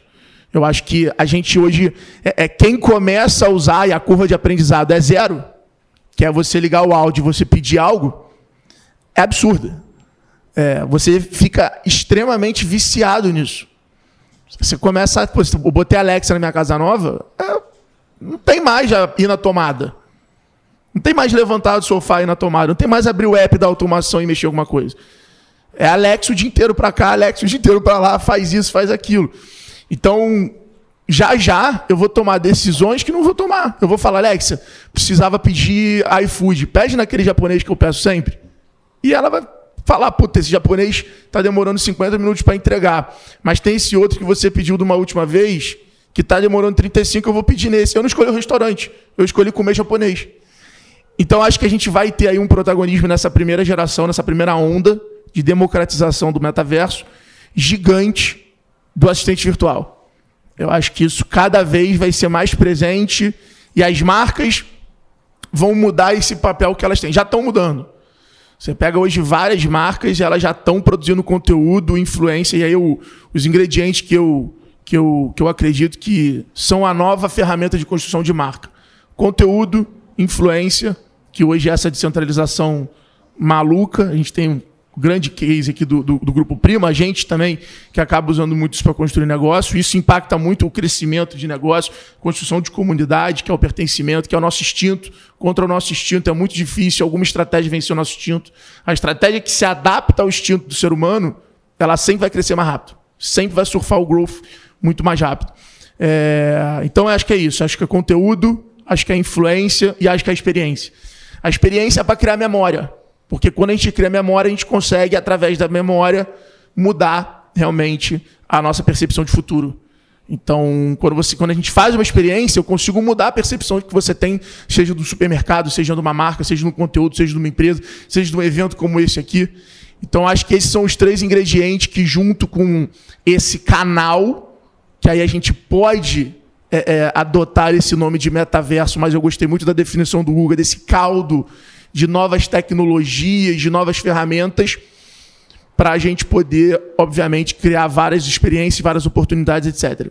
Eu acho que a gente hoje é, é quem começa a usar e a curva de aprendizado é zero, que é você ligar o áudio você pedir algo, é absurda é, você fica extremamente viciado nisso. Você começa. Pô, eu botei a Alexa na minha casa nova, é, não tem mais já ir na tomada. Não tem mais levantar do sofá e na tomada. Não tem mais abrir o app da automação e mexer alguma coisa. É Alexa o dia inteiro para cá, Alexa o dia inteiro para lá, faz isso, faz aquilo. Então, já já eu vou tomar decisões que não vou tomar. Eu vou falar, Alexa, precisava pedir iFood. Pede naquele japonês que eu peço sempre. E ela vai falar, puta, esse japonês está demorando 50 minutos para entregar. Mas tem esse outro que você pediu de uma última vez, que está demorando 35, eu vou pedir nesse. Eu não escolhi o restaurante, eu escolhi comer japonês. Então acho que a gente vai ter aí um protagonismo nessa primeira geração, nessa primeira onda de democratização do metaverso, gigante do assistente virtual. Eu acho que isso cada vez vai ser mais presente e as marcas vão mudar esse papel que elas têm. Já estão mudando. Você pega hoje várias marcas e elas já estão produzindo conteúdo, influência, e aí o, os ingredientes que eu, que, eu, que eu acredito que são a nova ferramenta de construção de marca. Conteúdo, influência, que hoje é essa descentralização maluca, a gente tem grande case aqui do, do, do, Grupo Prima, a gente também que acaba usando muito isso para construir negócio. Isso impacta muito o crescimento de negócio, construção de comunidade, que é o pertencimento, que é o nosso instinto. Contra o nosso instinto é muito difícil alguma estratégia vencer o nosso instinto. A estratégia que se adapta ao instinto do ser humano, ela sempre vai crescer mais rápido. Sempre vai surfar o growth muito mais rápido. É... Então, acho que é isso. Acho que é conteúdo, acho que é influência e acho que é experiência. A experiência é para criar memória. Porque quando a gente cria memória, a gente consegue, através da memória, mudar realmente a nossa percepção de futuro. Então, quando, você, quando a gente faz uma experiência, eu consigo mudar a percepção que você tem, seja do supermercado, seja de uma marca, seja no conteúdo, seja de uma empresa, seja de um evento como esse aqui. Então, acho que esses são os três ingredientes que, junto com esse canal, que aí a gente pode é, é, adotar esse nome de metaverso, mas eu gostei muito da definição do Google, desse caldo de novas tecnologias, de novas ferramentas, para a gente poder, obviamente, criar várias experiências, várias oportunidades, etc.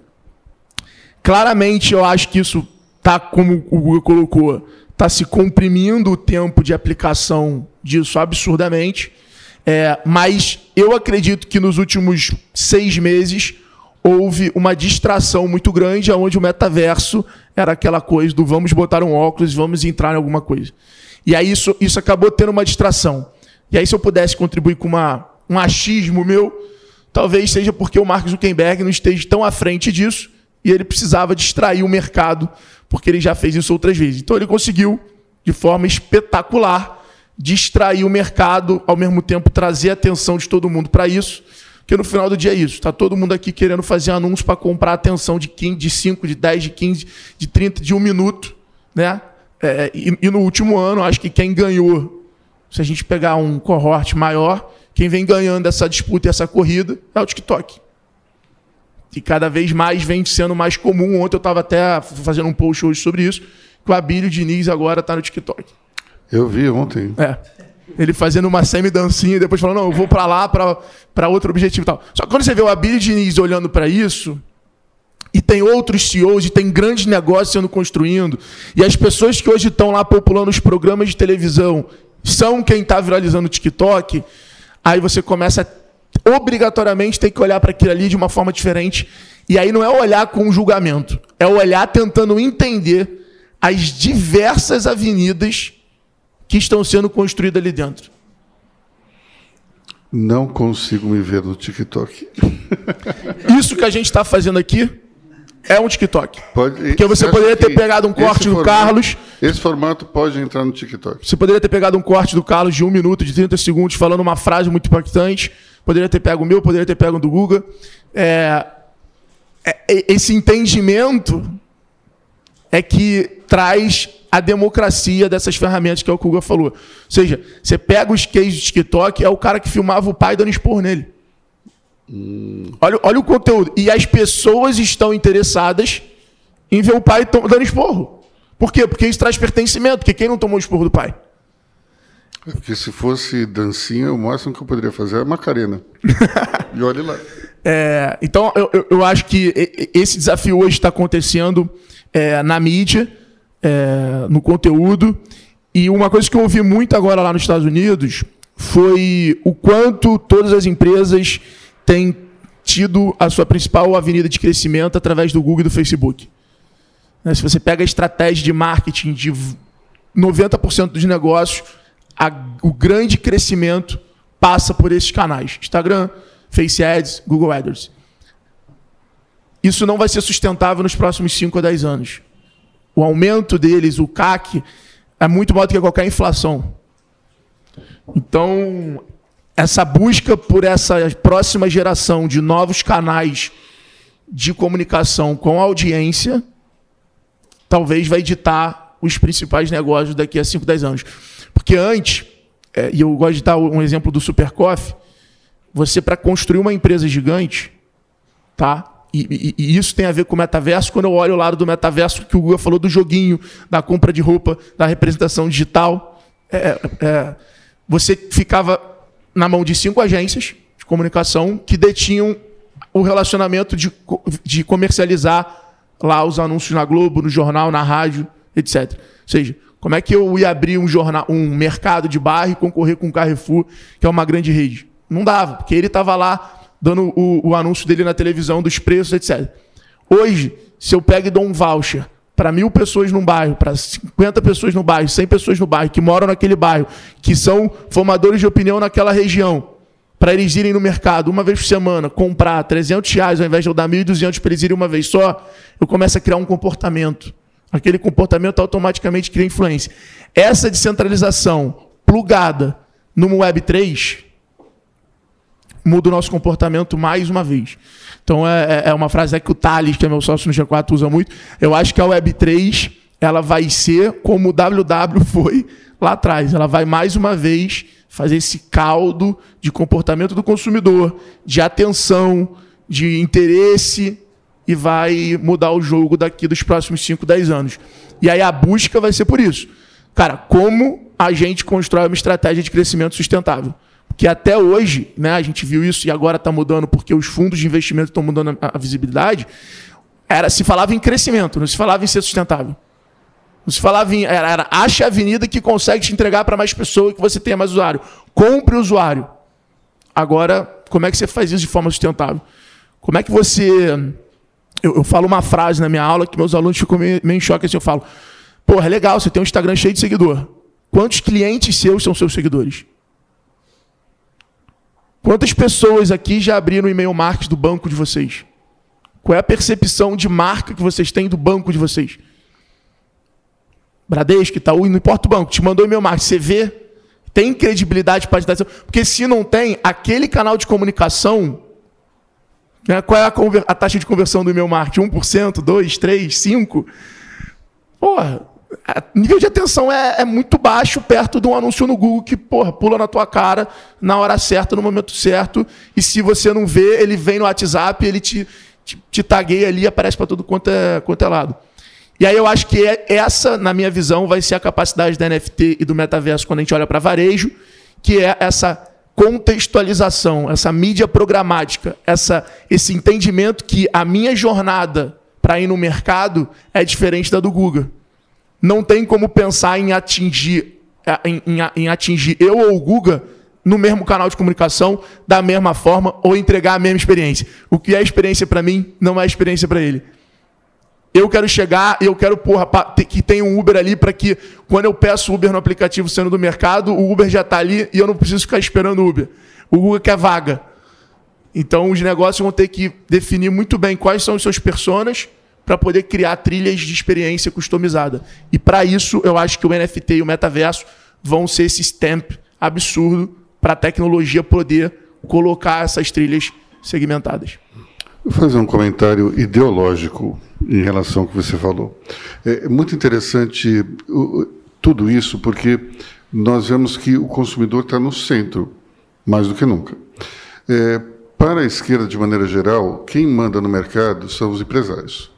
Claramente, eu acho que isso está, como o Google colocou, está se comprimindo o tempo de aplicação disso absurdamente. É, mas eu acredito que nos últimos seis meses houve uma distração muito grande, onde o metaverso era aquela coisa do vamos botar um óculos vamos entrar em alguma coisa. E aí isso, isso acabou tendo uma distração. E aí, se eu pudesse contribuir com uma, um achismo meu, talvez seja porque o Mark Zuckerberg não esteja tão à frente disso e ele precisava distrair o mercado, porque ele já fez isso outras vezes. Então ele conseguiu, de forma espetacular, distrair o mercado, ao mesmo tempo trazer a atenção de todo mundo para isso, porque no final do dia é isso. Está todo mundo aqui querendo fazer anúncios para comprar atenção de 15, de 5, de 10, de 15, de 30, de um minuto, né? É, e, e, no último ano, acho que quem ganhou, se a gente pegar um cohort maior, quem vem ganhando essa disputa e essa corrida é o TikTok. E cada vez mais vem sendo mais comum. Ontem eu estava até fazendo um post hoje sobre isso, que o Abílio Diniz agora está no TikTok. Eu vi ontem. É. Ele fazendo uma semi-dancinha e depois falando, não, eu vou para lá para outro objetivo e tal. Só que quando você vê o Abílio olhando para isso, e tem outros CEOs, e tem grandes negócios sendo construindo, e as pessoas que hoje estão lá populando os programas de televisão são quem está viralizando o TikTok, aí você começa obrigatoriamente ter que olhar para aquilo ali de uma forma diferente. E aí não é olhar com julgamento, é olhar tentando entender as diversas avenidas que estão sendo construídas ali dentro. Não consigo me ver no TikTok. *laughs* Isso que a gente está fazendo aqui é um TikTok. Pode, Porque você poderia ter pegado um corte do formato, Carlos. Esse formato pode entrar no TikTok. Você poderia ter pegado um corte do Carlos de um minuto, de 30 segundos, falando uma frase muito impactante. Poderia ter pego o meu, poderia ter pego o do Guga. É, é, esse entendimento é que traz a democracia dessas ferramentas que é o que o Guga falou. Ou seja, você pega os cases do TikTok, é o cara que filmava o pai dando expor nele. Hum. Olha, olha o conteúdo. E as pessoas estão interessadas em ver o pai dando esporro. Por quê? Porque isso traz pertencimento. Porque quem não tomou o esporro do pai? É porque se fosse dancinha, o máximo que eu poderia fazer é Macarena. *laughs* e olhe lá. É, então, eu, eu, eu, acho que esse desafio hoje está acontecendo é, na mídia é, no conteúdo. E uma coisa que eu ouvi muito agora lá nos Estados Unidos foi o quanto todas as empresas têm tido a sua principal avenida de crescimento através do Google e do Facebook. Né, se você pega a estratégia de marketing de 90% dos negócios, a, o grande crescimento passa por esses canais: Instagram, Face Ads, Google AdWords. Isso não vai ser sustentável nos próximos 5 a 10 anos o aumento deles, o CAC, é muito maior do que qualquer inflação. Então, essa busca por essa próxima geração de novos canais de comunicação com a audiência, talvez vai ditar os principais negócios daqui a 5, 10 anos. Porque antes, é, e eu gosto de dar um exemplo do Supercoff, você para construir uma empresa gigante, tá? E, e, isso tem a ver com o metaverso. Quando eu olho o lado do metaverso, que o Google falou do joguinho, da compra de roupa, da representação digital, é, é, é, você ficava na mão de cinco agências de comunicação que detinham o relacionamento de, de comercializar lá os anúncios na Globo, no jornal, na rádio, etc. Ou seja, como é que eu ia abrir um, jornal, um mercado de bairro e concorrer com o Carrefour, que é uma grande rede? Não dava, porque ele estava lá dando o, o anúncio dele na televisão dos preços, etc. Hoje, se eu pego e dou um voucher para mil pessoas num bairro, para 50 pessoas no bairro, 100 pessoas no bairro, que moram naquele bairro, que são formadores de opinião naquela região, para eles irem no mercado uma vez por semana, comprar 300 reais ao invés de eu dar 1.200 para eles irem uma vez só, eu começo a criar um comportamento. Aquele comportamento automaticamente cria influência. Essa descentralização plugada no Web3 muda o nosso comportamento mais uma vez. Então é, é, é uma frase que o Thales, que é meu sócio no G4, usa muito. Eu acho que a Web3 ela vai ser como o WW foi lá atrás. Ela vai mais uma vez fazer esse caldo de comportamento do consumidor, de atenção, de interesse e vai mudar o jogo daqui dos próximos 5, 10 anos. E aí a busca vai ser por isso. Cara, como a gente constrói uma estratégia de crescimento sustentável? Que até hoje, né, a gente viu isso e agora está mudando porque os fundos de investimento estão mudando a, a, visibilidade, era se falava em crescimento, não se falava em ser sustentável. Não se falava em. Era, era ache a avenida que consegue te entregar para mais pessoas que você tenha mais usuário. Compre o usuário. Agora, como é que você faz isso de forma sustentável? Como é que você. Eu, eu falo uma frase na minha aula que meus alunos ficam meio, meio em choque assim. Eu falo: Porra, é legal, você tem um Instagram cheio de seguidor. Quantos clientes seus são seus seguidores? Quantas pessoas aqui já abriram o e-mail marketing do banco de vocês? Qual é a percepção de marca que vocês têm do banco de vocês? Bradesco, Itaú, não importa o banco, te mandou e-mail marketing, você vê? Tem credibilidade para dar Porque se não tem, aquele canal de comunicação, né, qual é a, a, taxa de conversão do e-mail marketing? 1%, 2%, 3%, 5%? Porra, nível de atenção é, é, muito baixo perto de um anúncio no Google que, porra, pula na tua cara na hora certa, no momento certo. E se você não vê, ele vem no WhatsApp, ele te, te, te tagueia ali aparece para todo quanto é, quanto é lado. E aí eu acho que é, essa, na minha visão, vai ser a capacidade da NFT e do metaverso quando a gente olha para varejo, que é essa contextualização, essa mídia programática, essa, esse entendimento que a minha jornada para ir no mercado é diferente da do Google não tem como pensar em atingir, em, em, em atingir eu ou o Guga no mesmo canal de comunicação, da mesma forma, ou entregar a mesma experiência. O que é experiência para mim não é experiência para ele. Eu quero chegar eu quero, porra, que tenha um Uber ali para que quando eu peço Uber no aplicativo sendo do mercado, o Uber já está ali e eu não preciso ficar esperando o Uber. O Google quer vaga. Então os negócios vão ter que definir muito bem quais são os seus personas para poder criar trilhas de experiência customizada. E para isso, eu acho que o NFT e o metaverso vão ser esse stamp absurdo para a tecnologia poder colocar essas trilhas segmentadas. Vou fazer um comentário ideológico em relação ao que você falou. É muito interessante tudo isso porque nós vemos que o consumidor está no centro, mais do que nunca. É, para a esquerda, de maneira geral, quem manda no mercado são os empresários.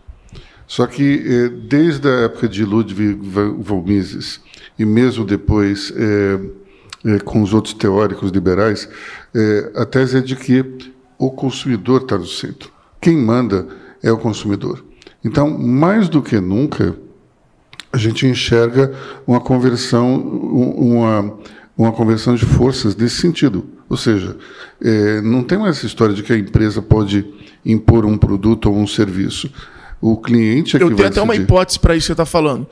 Só que, é, desde a época de Ludwig von Mises, e mesmo depois é, é, com os outros teóricos liberais, a tese é de que o consumidor está no centro. Quem manda é o consumidor. Então, mais do que nunca, a gente enxerga uma conversão, uma, uma conversão de forças nesse sentido. Ou seja, não tem mais essa história de que a empresa pode impor um produto ou um serviço. O cliente é Eu que tenho vai até uma hipótese para isso que você está falando.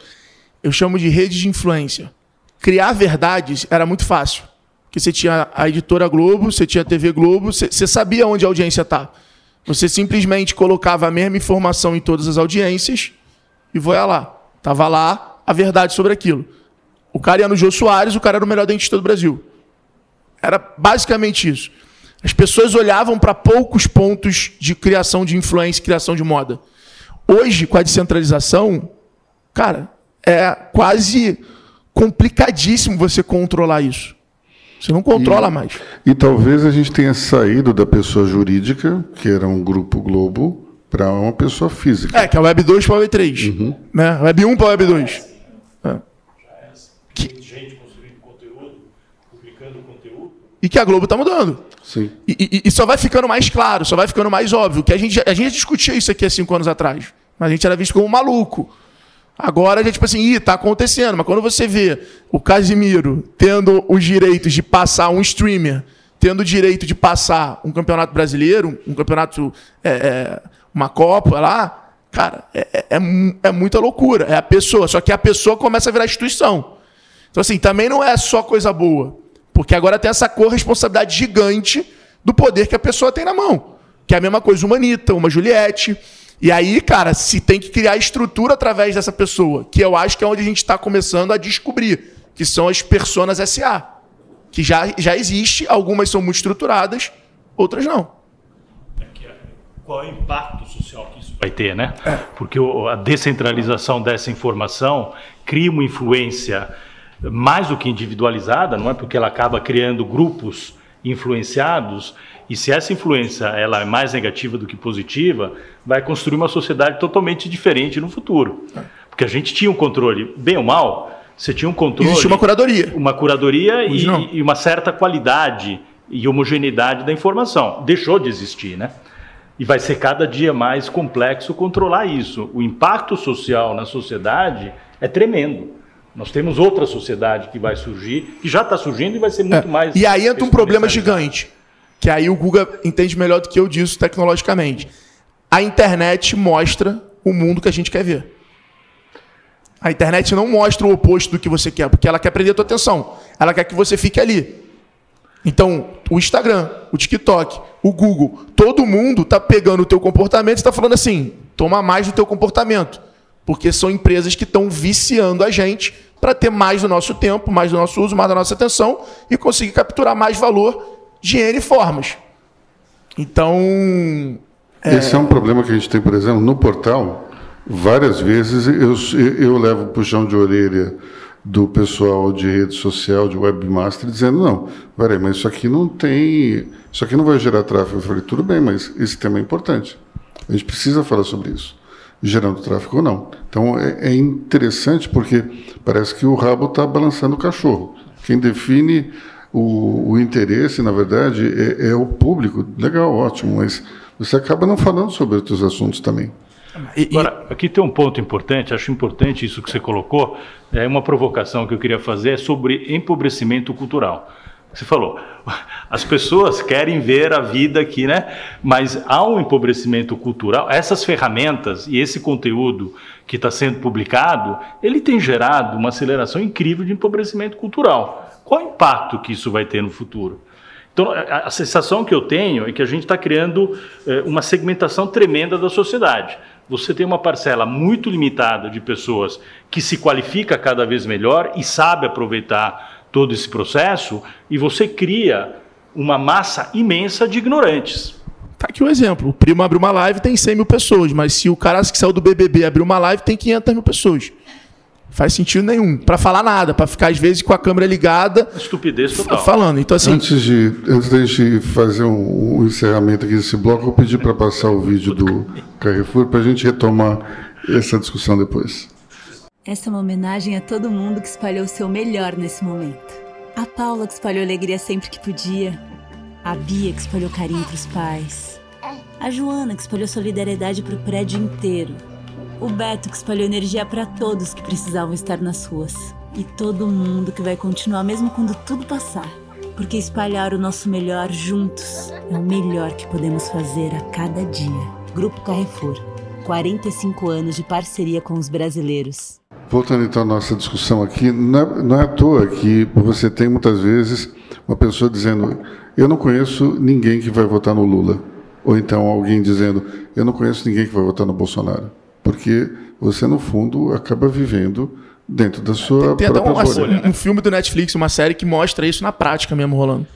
Eu chamo de rede de influência. Criar verdades era muito fácil. Porque você tinha a editora Globo, você tinha a TV Globo, você, você sabia onde a audiência está. Você simplesmente colocava a mesma informação em todas as audiências e voia lá. Tava lá a verdade sobre aquilo. O cara ia no Jô Soares, o cara era o melhor dentista do Brasil. Era basicamente isso. As pessoas olhavam para poucos pontos de criação de influência, criação de moda. Hoje, com a descentralização, cara, é quase complicadíssimo você controlar isso. Você não controla e, mais. E talvez a gente tenha saído da pessoa jurídica, que era um grupo Globo, para uma pessoa física. É, que é a Web 2 para a Web 3. Uhum. Né? Web 1 para a Web 2. É. Que... Gente construindo conteúdo, publicando conteúdo. E que a Globo está mudando. Sim. E, e, e, só vai ficando mais claro, só vai ficando mais óbvio. que A gente, a gente discutia isso aqui há cinco anos atrás. Mas a gente era visto como um maluco. Agora a gente, tipo assim, ih, tá acontecendo. Mas quando você vê o Casimiro tendo os direitos de passar um streamer, tendo o direito de passar um campeonato brasileiro, um campeonato, é, é, uma Copa lá, cara, é, é, é, é muita loucura. É a pessoa. Só que a pessoa começa a virar instituição. Então, assim, também não é só coisa boa. Porque agora tem essa corresponsabilidade gigante do poder que a pessoa tem na mão. Que é a mesma coisa uma Anitta, uma Juliette. E aí, cara, se tem que criar estrutura através dessa pessoa, que eu acho que é onde a gente está começando a descobrir, que são as personas SA. Que já, já existe, algumas são muito estruturadas, outras não. Qual é o impacto social que isso vai ter, né? É. Porque a descentralização dessa informação cria uma influência mais do que individualizada, não é? Porque ela acaba criando grupos influenciados e se essa influência ela é mais negativa do que positiva, vai construir uma sociedade totalmente diferente no futuro. Porque a gente tinha um controle, bem ou mal, você tinha um controle. Existia uma curadoria. Uma curadoria e, e, uma certa qualidade e homogeneidade da informação. Deixou de existir, né? E vai ser cada dia mais complexo controlar isso. O impacto social na sociedade é tremendo. Nós temos outra sociedade que vai surgir, que já está surgindo e vai ser muito é. mais. E aí entra um problema gigante que aí o Google entende melhor do que eu disso tecnologicamente. A internet mostra o mundo que a gente quer ver. A internet não mostra o oposto do que você quer, porque ela quer prender a tua atenção. Ela quer que você fique ali. Então, o Instagram, o TikTok, o Google, todo mundo está pegando o teu comportamento e está falando assim, toma mais do teu comportamento. Porque são empresas que estão viciando a gente para ter mais do nosso tempo, mais do nosso uso, mais da nossa atenção e conseguir capturar mais valor de N formas. Então. É... Esse é um problema que a gente tem, por exemplo, no portal. Várias vezes eu, eu levo puxão de orelha do pessoal de rede social, de webmaster, dizendo: não, peraí, mas isso aqui não tem. Isso aqui não vai gerar tráfego. Eu falei: tudo bem, mas esse tema é importante. A gente precisa falar sobre isso. Gerando tráfego ou não. Então é, é interessante porque parece que o rabo está balançando o cachorro. Quem define o, o interesse, na verdade, é, é, o público. Legal, ótimo, mas você acaba não falando sobre outros assuntos também. Agora, aqui tem um ponto importante, acho importante isso que você colocou, é uma provocação que eu queria fazer é sobre empobrecimento cultural. Você falou, *laughs* as pessoas querem ver a vida aqui, né? Mas há um empobrecimento cultural. Essas ferramentas e esse conteúdo que está sendo publicado, ele tem gerado uma aceleração incrível de empobrecimento cultural. Qual o impacto que isso vai ter no futuro? Então, a, a sensação que eu tenho é que a gente está criando é, uma segmentação tremenda da sociedade. Você tem uma parcela muito limitada de pessoas que se qualifica cada vez melhor e sabe aproveitar todo esse processo, e você cria uma massa imensa de ignorantes. Tá aqui um exemplo. O primo abre uma live tem 100 mil pessoas, mas se o cara que saiu do BBB abrir uma live tem 500 mil pessoas. Faz sentido nenhum. Para falar nada, para ficar às vezes com a câmera ligada. Estupidez total. Falando. Então, assim. Antes de, antes de a gente fazer um, um encerramento aqui desse bloco, eu vou pedir para passar o vídeo do Carrefour para a gente retomar essa discussão depois. Essa é uma homenagem a todo mundo que espalhou o seu melhor nesse momento. A Paula que espalhou alegria sempre que podia. A Bia que espalhou carinho para os pais. A Joana que espalhou solidariedade para o prédio inteiro. O Beto que espalhou energia para todos que precisavam estar nas ruas. E todo mundo que vai continuar mesmo quando tudo passar. Porque espalhar o nosso melhor juntos é o melhor que podemos fazer a cada dia. Grupo Carrefour. 45 anos de parceria com os brasileiros. Voltando então à nossa discussão aqui, não é, não é à toa que você tem muitas vezes uma pessoa dizendo: Eu não conheço ninguém que vai votar no Lula. Ou então alguém dizendo: Eu não conheço ninguém que vai votar no Bolsonaro porque você, no fundo, acaba vivendo dentro da sua tem, tem própria até um, bolha. Um, um filme do Netflix, uma série que mostra isso na prática mesmo rolando.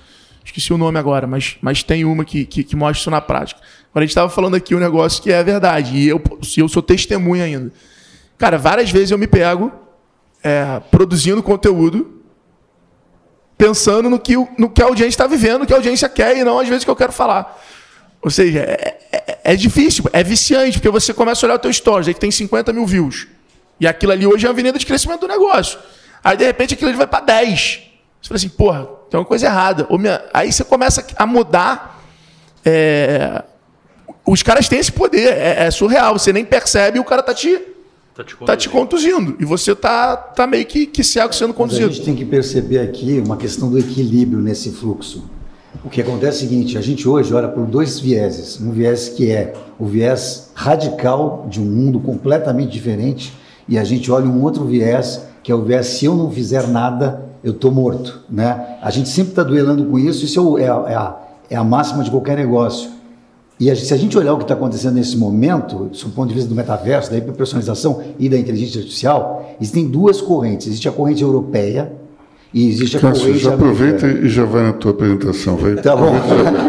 Esqueci o nome agora, mas, mas tem uma que, que, que mostra isso na prática. Agora a gente estava falando aqui um negócio que é verdade, e eu, eu sou testemunha ainda. Cara, várias vezes eu me pego é, produzindo conteúdo pensando no que, no que a audiência está vivendo, no que a audiência quer, e não às vezes que eu quero falar. Ou seja, é, é, é, difícil, é viciante, porque você começa a olhar o teu stories, aí que tem 50 mil views. E aquilo ali hoje é a avenida de crescimento do negócio. Aí, de repente, aquilo ali vai para 10. Você fala assim, porra, tem uma coisa errada. Minha... Aí você começa a mudar. É... Os caras têm esse poder, é, é, surreal. Você nem percebe e o cara tá te, tá te, tá te conduzindo. E você tá, tá meio que, que cego sendo conduzido. Mas a gente tem que perceber aqui uma questão do equilíbrio nesse fluxo. O que acontece é o seguinte: a gente hoje olha por dois vieses. Um viés que é o viés radical de um mundo completamente diferente, e a gente olha um outro viés que é o viés: se eu não fizer nada, eu estou morto. Né? A gente sempre está duelando com isso, isso é, a, é, a, é a máxima de qualquer negócio. E a, se a gente olhar o que está acontecendo nesse momento, do ponto de vista do metaverso, da hiperpersonalização e da inteligência artificial, existem duas correntes. Existe a corrente europeia, e existe a Cássio, já aproveita e já vai na tua apresentação. Vai. Tá bom.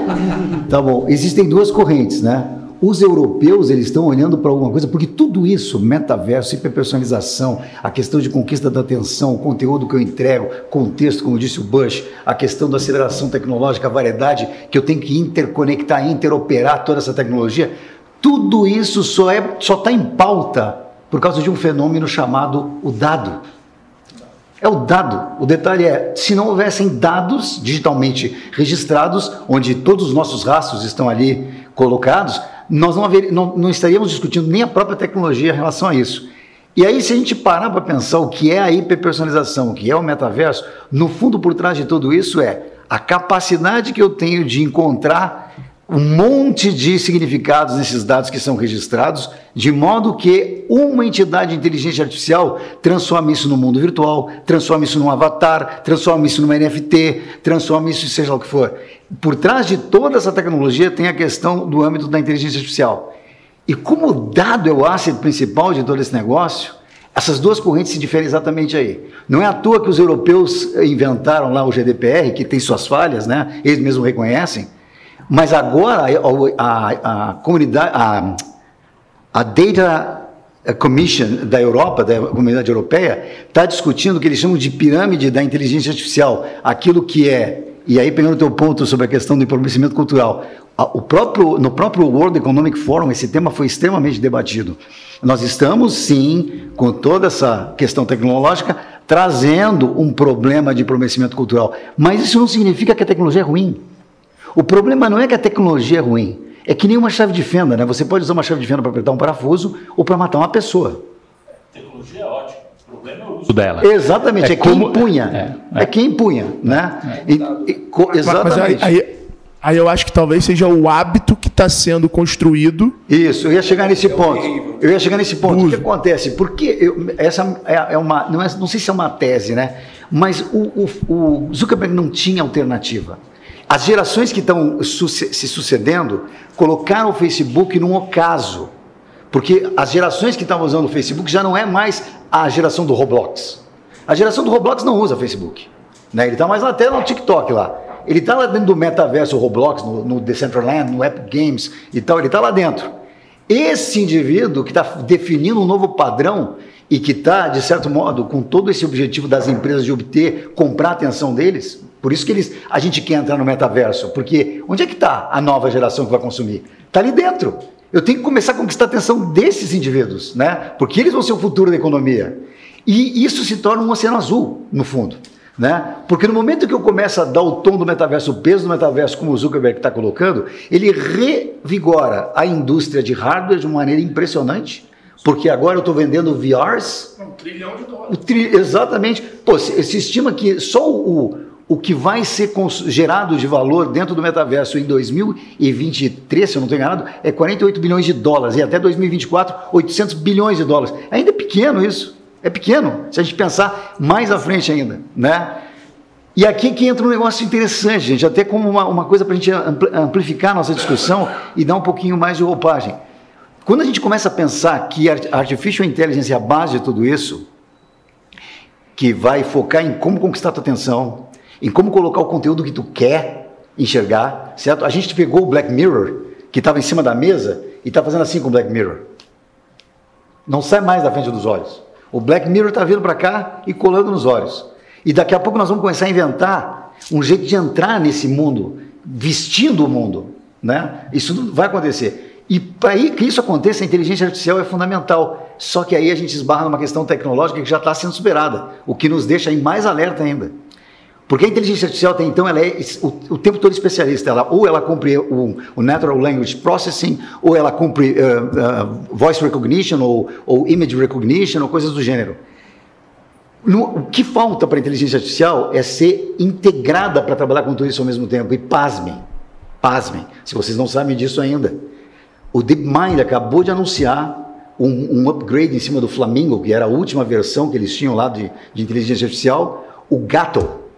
*laughs* tá bom. Existem duas correntes, né? Os europeus eles estão olhando para alguma coisa, porque tudo isso, metaverso, hiperpersonalização, a questão de conquista da atenção, o conteúdo que eu entrego, contexto, como disse o Bush, a questão da aceleração tecnológica, a variedade, que eu tenho que interconectar, interoperar toda essa tecnologia, tudo isso só é, só está em pauta por causa de um fenômeno chamado o dado. É o dado. O detalhe é, se não houvessem dados digitalmente registrados, onde todos os nossos rastros estão ali colocados, nós não, haver, não, não estaríamos discutindo nem a própria tecnologia em relação a isso. E aí, se a gente parar para pensar o que é a hiperpersonalização, o que é o metaverso, no fundo, por trás de tudo isso é a capacidade que eu tenho de encontrar um monte de significados nesses dados que são registrados, de modo que uma entidade de inteligência artificial transforme isso no mundo virtual, transforme isso num avatar, transforme isso numa NFT, transforme isso seja o que for. Por trás de toda essa tecnologia tem a questão do âmbito da inteligência artificial. E como o dado é o asset principal de todo esse negócio, essas duas correntes se diferem exatamente aí. Não é à toa que os europeus inventaram lá o GDPR, que tem suas falhas, né? eles mesmos reconhecem, mas agora a, a, a comunidade, a, a Data Commission da Europa, da comunidade europeia, está discutindo o que eles chamam de pirâmide da inteligência artificial. Aquilo que é, e aí pegando o teu ponto sobre a questão do empobrecimento cultural, o próprio, no próprio World Economic Forum esse tema foi extremamente debatido. Nós estamos, sim, com toda essa questão tecnológica, trazendo um problema de empobrecimento cultural. Mas isso não significa que a tecnologia é ruim. O problema não é que a tecnologia é ruim, é que nem uma chave de fenda, né? Você pode usar uma chave de fenda para apertar um parafuso ou para matar uma pessoa. A tecnologia é ótima. O problema é o uso dela. Exatamente, é, é quem como... impunha. É, é. é, quem impunha, né? E, e, exatamente. Mas, aí, aí, eu acho que talvez seja o hábito que está sendo construído. Isso, eu ia chegar nesse é ponto. Eu ia chegar nesse ponto. O que acontece? Porque eu, essa é, uma. Não, é, não sei se é uma tese, né? Mas o, o, o Zuckerberg não tinha alternativa. As gerações que estão se sucedendo colocaram o Facebook num ocaso. Porque as gerações que estavam usando o Facebook já não é mais a geração do Roblox. A geração do Roblox não usa Facebook. Né? Ele está mais até no TikTok lá. Ele está lá dentro do metaverso Roblox, no, no Decentraland, no Epic Games e tal, ele está lá dentro. Esse indivíduo que está definindo um novo padrão e que está, de certo modo, com todo esse objetivo das empresas de obter, comprar a atenção deles, por isso que eles, a gente quer entrar no metaverso, porque onde é que está a nova geração que vai consumir? Está ali dentro. Eu tenho que começar a conquistar a atenção desses indivíduos, né? Porque eles vão ser o futuro da economia. E isso se torna um oceano azul, no fundo. Né? Porque no momento que eu começo a dar o tom do metaverso, o peso do metaverso, como o Zuckerberg está colocando, ele revigora a indústria de hardware de uma maneira impressionante. Porque agora eu estou vendendo VRs. Um trilhão de dólares. Tri... Exatamente. Pô, se, se estima que só o, o que vai ser gerado de valor dentro do metaverso em 2023, se eu não estou enganado, é 48 bilhões de dólares e até 2024, 800 bilhões de dólares. Ainda é pequeno isso. É pequeno, se a gente pensar mais à frente ainda, né? E aqui que entra um negócio interessante, gente, até como uma, uma coisa para a gente amplificar nossa discussão e dar um pouquinho mais de roupagem. Quando a gente começa a pensar que a Artificial Intelligence é a base de tudo isso, que vai focar em como conquistar a tua atenção, em como colocar o conteúdo que tu quer enxergar, certo? A gente pegou o Black Mirror, que estava em cima da mesa, e está fazendo assim com o Black Mirror. Não sai mais da frente dos olhos. O Black Mirror está vindo para cá e colando nos olhos. E daqui a pouco nós vamos começar a inventar um jeito de entrar nesse mundo, vestindo o mundo. Né? Isso vai acontecer. E para que isso aconteça, a inteligência artificial é fundamental. Só que aí a gente esbarra numa questão tecnológica que já está sendo superada, o que nos deixa mais alerta ainda. Porque a inteligência artificial até então ela é o, o tempo todo especialista. Ela, ou ela cumpre o, o, Natural Language Processing, ou ela cumpre uh, uh, Voice Recognition, ou, ou, Image Recognition, ou coisas do gênero. No, o que falta para a inteligência artificial é ser integrada para trabalhar com tudo isso ao mesmo tempo. E pasmem, pasmem, se vocês não sabem disso ainda. O DeepMind acabou de anunciar um, um upgrade em cima do Flamingo, que era a última versão que eles tinham lá de, de inteligência artificial, o Gato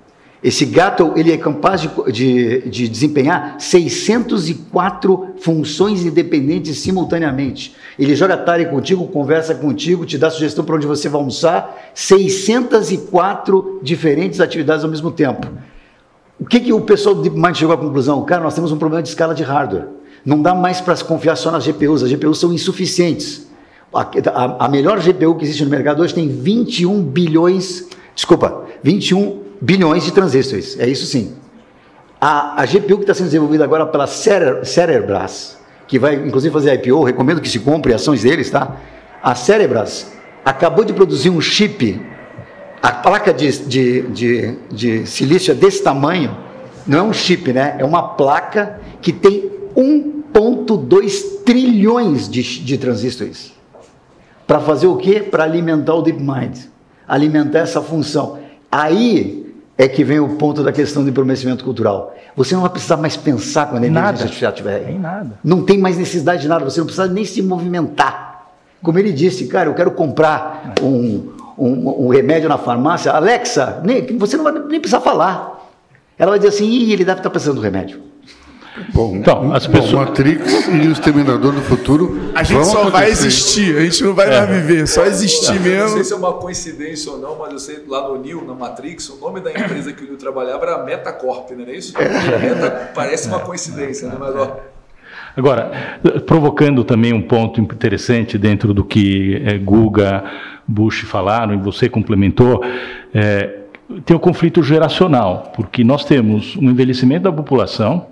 esse gato ele é capaz de, de, de, desempenhar 604 funções independentes simultaneamente. Ele joga tarde contigo, conversa contigo, te dá sugestão para onde você vai almoçar. 604 diferentes atividades ao mesmo tempo. O que, que o pessoal DeepMind chegou à conclusão? Cara, nós temos um problema de escala de hardware. Não dá mais para se confiar só nas GPUs. As GPUs são insuficientes. A, a, a melhor GPU que existe no mercado hoje tem 21 bilhões, desculpa, 21 bilhões de transistores, é isso sim. A, a GPU que está sendo desenvolvida agora pela Cerebras, que vai inclusive fazer IPO, recomendo que se compre ações deles, tá? A Cerebras acabou de produzir um chip, a placa de, de, de, de silício é desse tamanho, não é um chip, né? É uma placa que tem 1,2 trilhões de, de transistores. Para fazer o quê? Para alimentar o DeepMind, alimentar essa função. Aí é que vem o ponto da questão do empromecimento cultural. Você não vai precisar mais pensar quando a inteligência artificial estiver aí. nada. Não tem mais necessidade de nada, você não precisa nem se movimentar. Como ele disse, cara, eu quero comprar um, um, um remédio na farmácia. Alexa, nem, você não vai nem precisar falar. Ela vai dizer assim, Ih, ele deve estar precisando do remédio. Bom, então, as pessoas... Bom, Matrix e o Exterminador do Futuro. A gente só vai existir, a gente não vai é. mais viver, só existir mesmo. Não sei se é uma coincidência ou não, mas eu sei lá no Neo, na Matrix, o nome da empresa que o Neo trabalhava era Metacorp, não é isso? É. Meta parece uma coincidência, né? Mas, ó, Agora, provocando também um ponto interessante dentro do que é, Guga, Bush falaram e você complementou, é, tem o conflito geracional, porque nós temos um envelhecimento da população,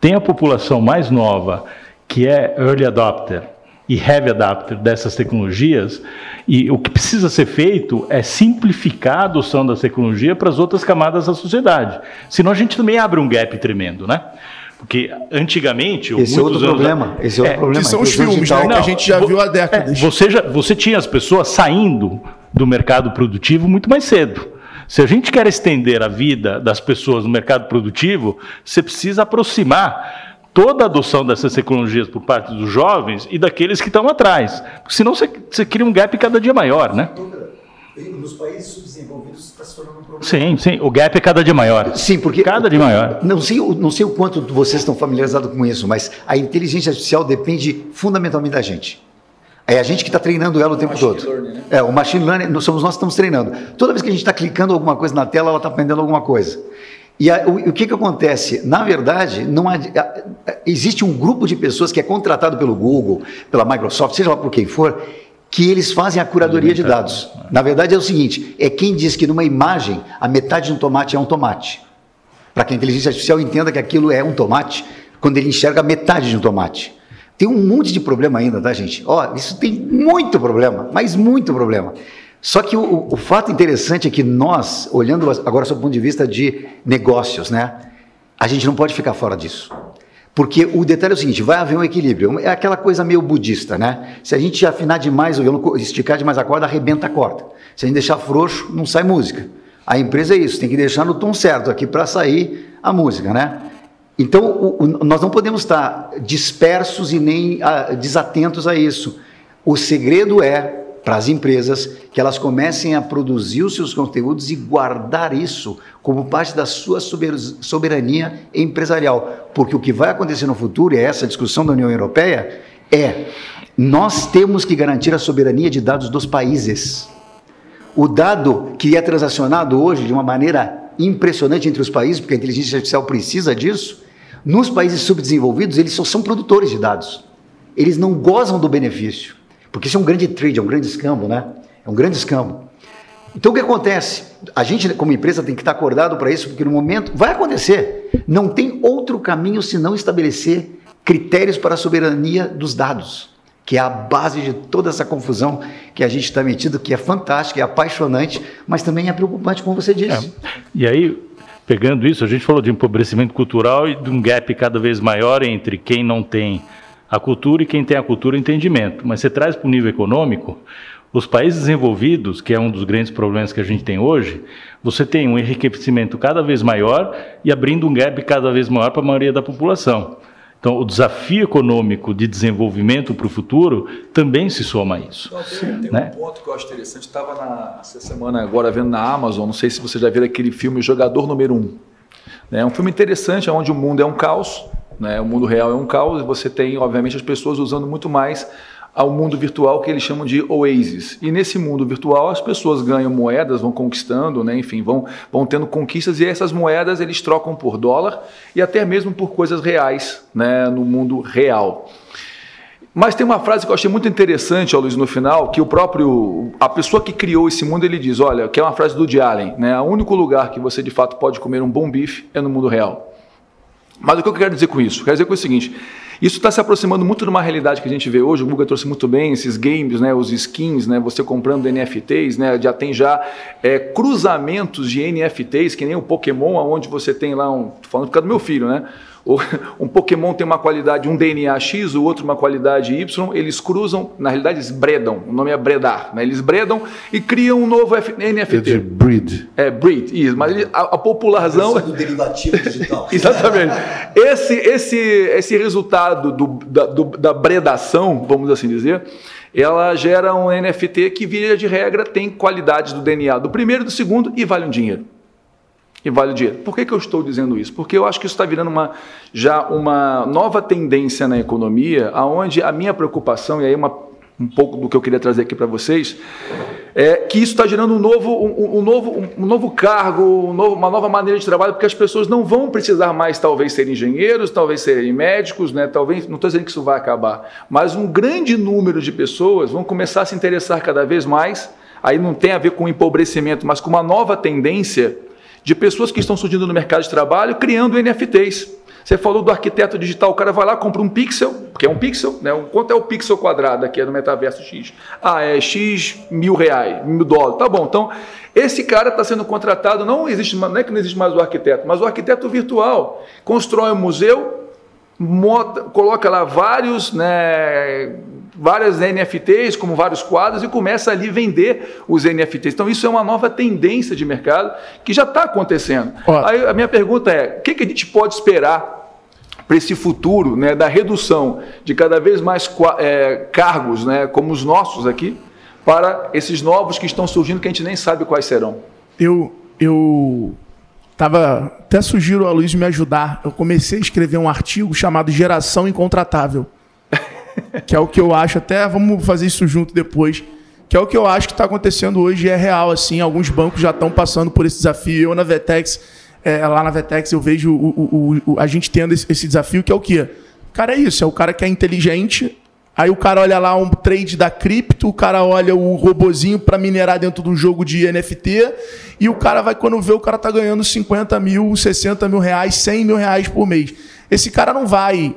tem a população mais nova, que é early adopter e heavy adopter dessas tecnologias, e o que precisa ser feito é simplificar a adoção da tecnologia para as outras camadas da sociedade. Senão a gente também abre um gap tremendo, né? Porque antigamente. Esse é outro problema. Esse é outro é, problema. Que são os filmes, né, que a gente já viu há décadas. É, você, já, você tinha as pessoas saindo do mercado produtivo muito mais cedo. Se a gente quer estender a vida das pessoas no mercado produtivo, você precisa aproximar toda a adoção dessas tecnologias por parte dos jovens e daqueles que estão atrás. Senão você, você cria um gap cada dia maior, né? Nos países subdesenvolvidos está se tornando um problema. Sim, sim, o gap é cada dia maior. Sim, porque. Cada dia maior. Não sei, não sei o quanto vocês estão familiarizados com isso, mas a inteligência artificial depende fundamentalmente da gente. É a gente que está treinando ela o tempo todo. Learning, né? É, o machine learning, somos nós que estamos treinando. Toda vez que a gente está clicando alguma coisa na tela, ela está aprendendo alguma coisa. E a, o, o, que, que acontece? Na verdade, não há, existe um grupo de pessoas que é contratado pelo Google, pela Microsoft, seja lá por quem for, que eles fazem a curadoria de dados. Na verdade é o seguinte, é quem diz que numa imagem a metade de um tomate é um tomate. Para que a inteligência artificial entenda que aquilo é um tomate, quando ele enxerga metade de um tomate. Tem um monte de problema ainda, tá, gente? Ó, isso tem muito problema, mas muito problema. Só que o, o fato interessante é que nós, olhando agora sob o ponto de vista de negócios, né? A gente não pode ficar fora disso. Porque o detalhe é o seguinte: vai haver um equilíbrio. É aquela coisa meio budista, né? Se a gente afinar demais o violão, esticar demais a corda, arrebenta a corda. Se a gente deixar frouxo, não sai música. A empresa é isso, tem que deixar no tom certo aqui para sair a música, né? Então, o, o, nós não podemos estar dispersos e nem a, ah, desatentos a isso. O segredo é para as empresas que elas comecem a produzir os seus conteúdos e guardar isso como parte da sua soberania empresarial. Porque o que vai acontecer no futuro, e é essa discussão da União Europeia, é nós temos que garantir a soberania de dados dos países. O dado que é transacionado hoje de uma maneira impressionante entre os países, porque a inteligência artificial precisa disso, nos países subdesenvolvidos eles só são produtores de dados. Eles não gozam do benefício. Porque isso é um grande trade, é um grande escambo, né? É um grande escambo. Então o que acontece? A gente, como empresa, tem que estar acordado para isso, porque no momento vai acontecer. Não tem outro caminho senão estabelecer critérios para a soberania dos dados, que é a base de toda essa confusão que a gente está metido, que é fantástica, é apaixonante, mas também é preocupante, como você disse. É. E aí, pegando isso, a gente falou de empobrecimento cultural e de um gap cada vez maior entre quem não tem a cultura e quem tem a cultura o entendimento. Mas você traz para o nível econômico, os países desenvolvidos, que é um dos grandes problemas que a gente tem hoje, você tem um enriquecimento cada vez maior e abrindo um gap cada vez maior para a maioria da população. Então, o desafio econômico de desenvolvimento para o futuro também se soma a isso. Não, tem, tem né? um ponto que eu acho interessante. Estava essa semana agora vendo na Amazon, não sei se você já viu aquele filme Jogador Número 1. Um. É um filme interessante, onde o mundo é um caos, né? O mundo real é um caos e você tem, obviamente, as pessoas usando muito mais ao mundo virtual que eles chamam de oasis. E nesse mundo virtual as pessoas ganham moedas, vão conquistando, né? enfim, vão, vão tendo conquistas e essas moedas eles trocam por dólar e até mesmo por coisas reais né? no mundo real. Mas tem uma frase que eu achei muito interessante, ó, Luiz, no final, que o próprio, a pessoa que criou esse mundo, ele diz, olha, que é uma frase do Woody Allen, né? O único lugar que você de fato pode comer um bom bife é no mundo real. Mas o que eu quero dizer com isso? Quero dizer com o seguinte: isso está se aproximando muito de uma realidade que a gente vê hoje. O Google trouxe muito bem esses games, né, os skins, né, você comprando NFTs, né, já tem já é, cruzamentos de NFTs, que nem o Pokémon, onde você tem lá um. Tô falando por causa do meu filho, né? Um Pokémon tem uma qualidade, um DNA X, o outro uma qualidade Y, eles cruzam, na realidade eles bredam, o nome é bredar, né? eles bredam e criam um novo F NFT. É de breed. É, breed, isso, mas ele, a, a popularzão... É do derivativo digital. *laughs* Exatamente. Esse, esse, esse resultado do, da, do, da bredação, vamos assim dizer, ela gera um NFT que, via de regra, tem qualidades do DNA do primeiro e do segundo e vale um dinheiro e vale o dinheiro. Por que, que eu estou dizendo isso? Porque eu acho que isso está virando uma, já uma nova tendência na economia, aonde a minha preocupação, e aí uma, um pouco do que eu queria trazer aqui para vocês, é que isso está gerando um novo, um, um novo, um novo cargo, um novo, uma nova maneira de trabalho, porque as pessoas não vão precisar mais, talvez, ser engenheiros, talvez serem médicos, né? talvez, não estou dizendo que isso vai acabar, mas um grande número de pessoas vão começar a se interessar cada vez mais, aí não tem a ver com empobrecimento, mas com uma nova tendência de pessoas que estão surgindo no mercado de trabalho criando NFTs. Você falou do arquiteto digital, o cara vai lá, compra um pixel, que é um pixel, né? Quanto é o pixel quadrado aqui é no metaverso X? Ah, é X mil reais, mil dólares. Tá bom, então esse cara está sendo contratado, não existe, não é que não existe mais o arquiteto, mas o arquiteto virtual constrói um museu, coloca lá vários, né, várias NFTs, como vários quadros, e começa ali vender os NFTs. Então, isso é uma nova tendência de mercado que já está acontecendo. Ó. Aí a minha pergunta é: o que, que a gente pode esperar para esse futuro né, da redução de cada vez mais é, cargos, né, como os nossos aqui, para esses novos que estão surgindo que a gente nem sabe quais serão? Eu, eu tava até sugiro a Luiz me ajudar. Eu comecei a escrever um artigo chamado Geração Incontratável, *laughs* que é o que eu acho. Até vamos fazer isso junto depois. Que é o que eu acho que está acontecendo hoje é real. Assim, alguns bancos já estão passando por esse desafio. Eu na Vetex é, lá na Vetex eu vejo o, o, o, a gente tendo esse, esse, desafio, que é o quê? Cara, é isso, é o cara que é inteligente, aí o cara olha lá um trade da cripto, o cara olha o robozinho para minerar dentro de um jogo de NFT, e o cara vai, quando vê, o cara tá ganhando 50 mil, 60 mil reais, 100 mil reais por mês. Esse cara não vai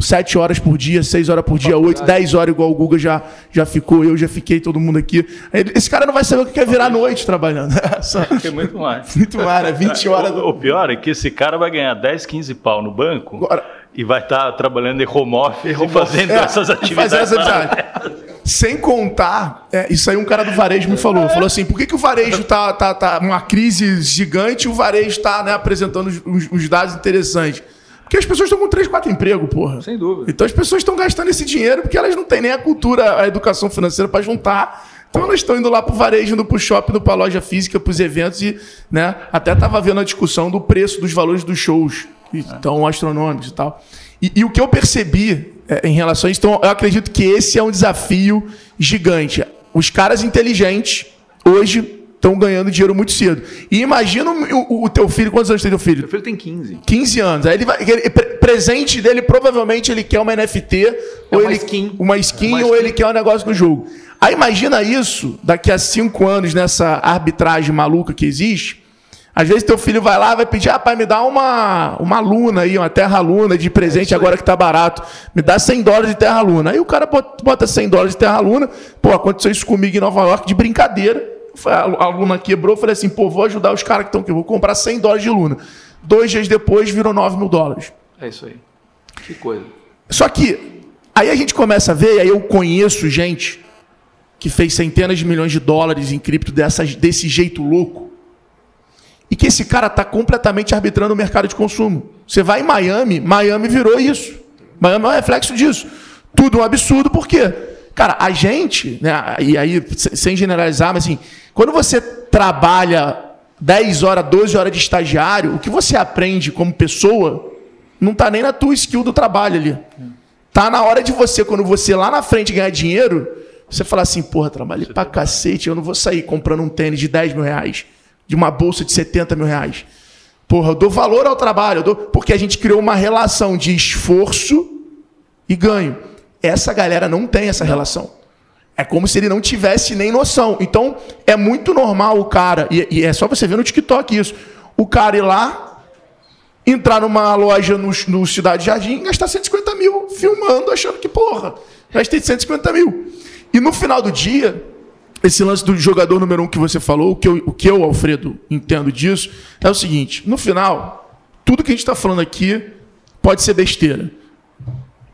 sete horas por dia, seis horas por dia, oito, dez horas, igual o Guga já, já ficou, eu já fiquei, todo mundo aqui. Esse cara não vai saber o que é virar noite trabalhando. *laughs* Só... É muito mais. Muito mais, né? 20 horas. O, o, pior é que esse cara vai ganhar 10, 15 pau no banco Agora... e vai estar tá trabalhando em home office e fazendo é, essas atividades. Essa Sem contar, é, isso aí um cara do varejo me falou. Falou assim: por que, que o varejo tá, tá, tá uma crise gigante e o varejo está né, apresentando os dados interessantes? Porque as pessoas estão com três, quatro empregos, porra. Sem dúvida. Então as pessoas estão gastando esse dinheiro porque elas não têm nem a cultura, a educação financeira para juntar. Então elas estão indo lá para o varejo, indo para o shopping, indo para a loja física, para os eventos e, né? Até estava vendo a discussão do preço dos valores dos shows, que é. estão astronômicos e tal. E, e, o que eu percebi é, em relação a isso, então, eu acredito que esse é um desafio gigante. Os caras inteligentes hoje estão ganhando dinheiro muito cedo. E imagina o, o, teu filho, quantos anos tem teu filho? Meu filho tem 15. 15 anos. Aí ele vai, ele, presente dele, provavelmente ele quer uma NFT, é ou uma ele, skin. uma skin, é uma ou skin. ele quer um negócio no jogo. Aí imagina isso daqui a cinco anos nessa arbitragem maluca que existe. Às vezes teu filho vai lá vai pedir, ah, pai, me dá uma, uma luna aí, uma terra luna de presente é agora que tá barato. Me dá 100 dólares de terra luna. Aí o cara bota 100 dólares de terra luna. Pô, aconteceu isso comigo em Nova York de brincadeira a Luna quebrou, falei assim, pô, vou ajudar os caras que estão aqui, vou comprar 100 dólares de Luna. Dois dias depois, virou 9 mil dólares. É isso aí. Que coisa. Só que, aí a gente começa a ver, e aí eu conheço gente que fez centenas de milhões de dólares em cripto desse jeito louco, e que esse cara está completamente arbitrando o mercado de consumo. Você vai em Miami, Miami virou isso. Miami é um reflexo disso. Tudo um absurdo, por quê? Cara, a gente, né, e aí, sem generalizar, mas assim, quando você trabalha 10 horas, 12 horas de estagiário, o que você aprende como pessoa não está nem na tua skill do trabalho ali. Tá na hora de você, quando você lá na frente ganhar dinheiro, você falar assim, porra, trabalhei pra cacete, eu não vou sair comprando um tênis de 10 mil reais, de uma bolsa de 70 mil reais. Porra, eu dou valor ao trabalho, dou... porque a gente criou uma relação de esforço e ganho. Essa galera não tem essa relação. É como se ele não tivesse nem noção. Então, é muito normal o cara, e, e é só você ver no TikTok isso, o cara ir lá, entrar numa loja no, no Cidade Jardim, gastar 150 mil filmando, achando que, porra, gastei 150 mil. E no final do dia, esse lance do jogador número um que você falou, o que eu, o que eu Alfredo, entendo disso, é o seguinte: no final, tudo que a gente está falando aqui pode ser besteira.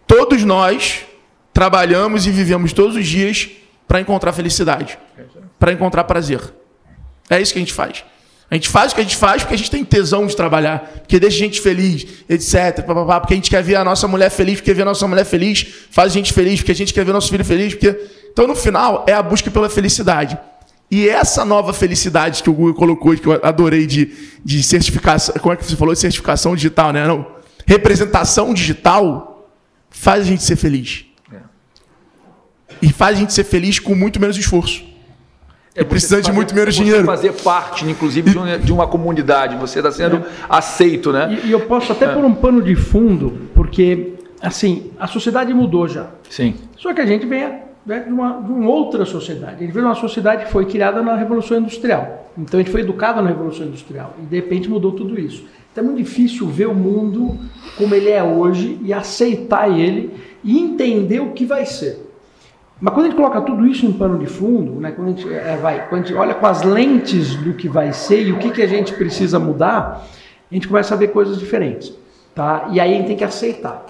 Todos nós trabalhamos e vivemos todos os dias para encontrar felicidade, para encontrar prazer. É isso que a gente faz. A gente faz o que a gente faz porque a gente tem tesão de trabalhar, porque deixa a gente feliz, etc. Porque a gente quer ver a nossa mulher feliz, porque ver a nossa mulher feliz faz a gente feliz, porque a gente quer ver nosso filho feliz. Porque... Então, no final, é a busca pela felicidade. E essa nova felicidade que o Google colocou, que eu adorei de, de certificação, como é que você falou? De certificação digital, né? Não. Representação digital faz a gente ser feliz e faz a gente ser feliz com muito menos esforço. É, e precisando de muito menos dinheiro. fazer parte, inclusive, de uma, de uma comunidade. Você está sendo é. aceito, né? E, e, eu posso até é. pôr um pano de fundo, porque, assim, a sociedade mudou já. Sim. Só que a gente vem né, de, uma, de uma outra sociedade. A gente veio de uma sociedade que foi criada na Revolução Industrial. Então a gente foi educado na Revolução Industrial. E de repente mudou tudo isso. Então é muito difícil ver o mundo como ele é hoje e aceitar ele e entender o que vai ser. Mas quando a gente coloca tudo isso em pano de fundo, né, quando, a gente, é, vai, quando a gente olha com as lentes do que vai ser e o que, que a gente precisa mudar, a gente começa a ver coisas diferentes. Tá? E aí a gente tem que aceitar.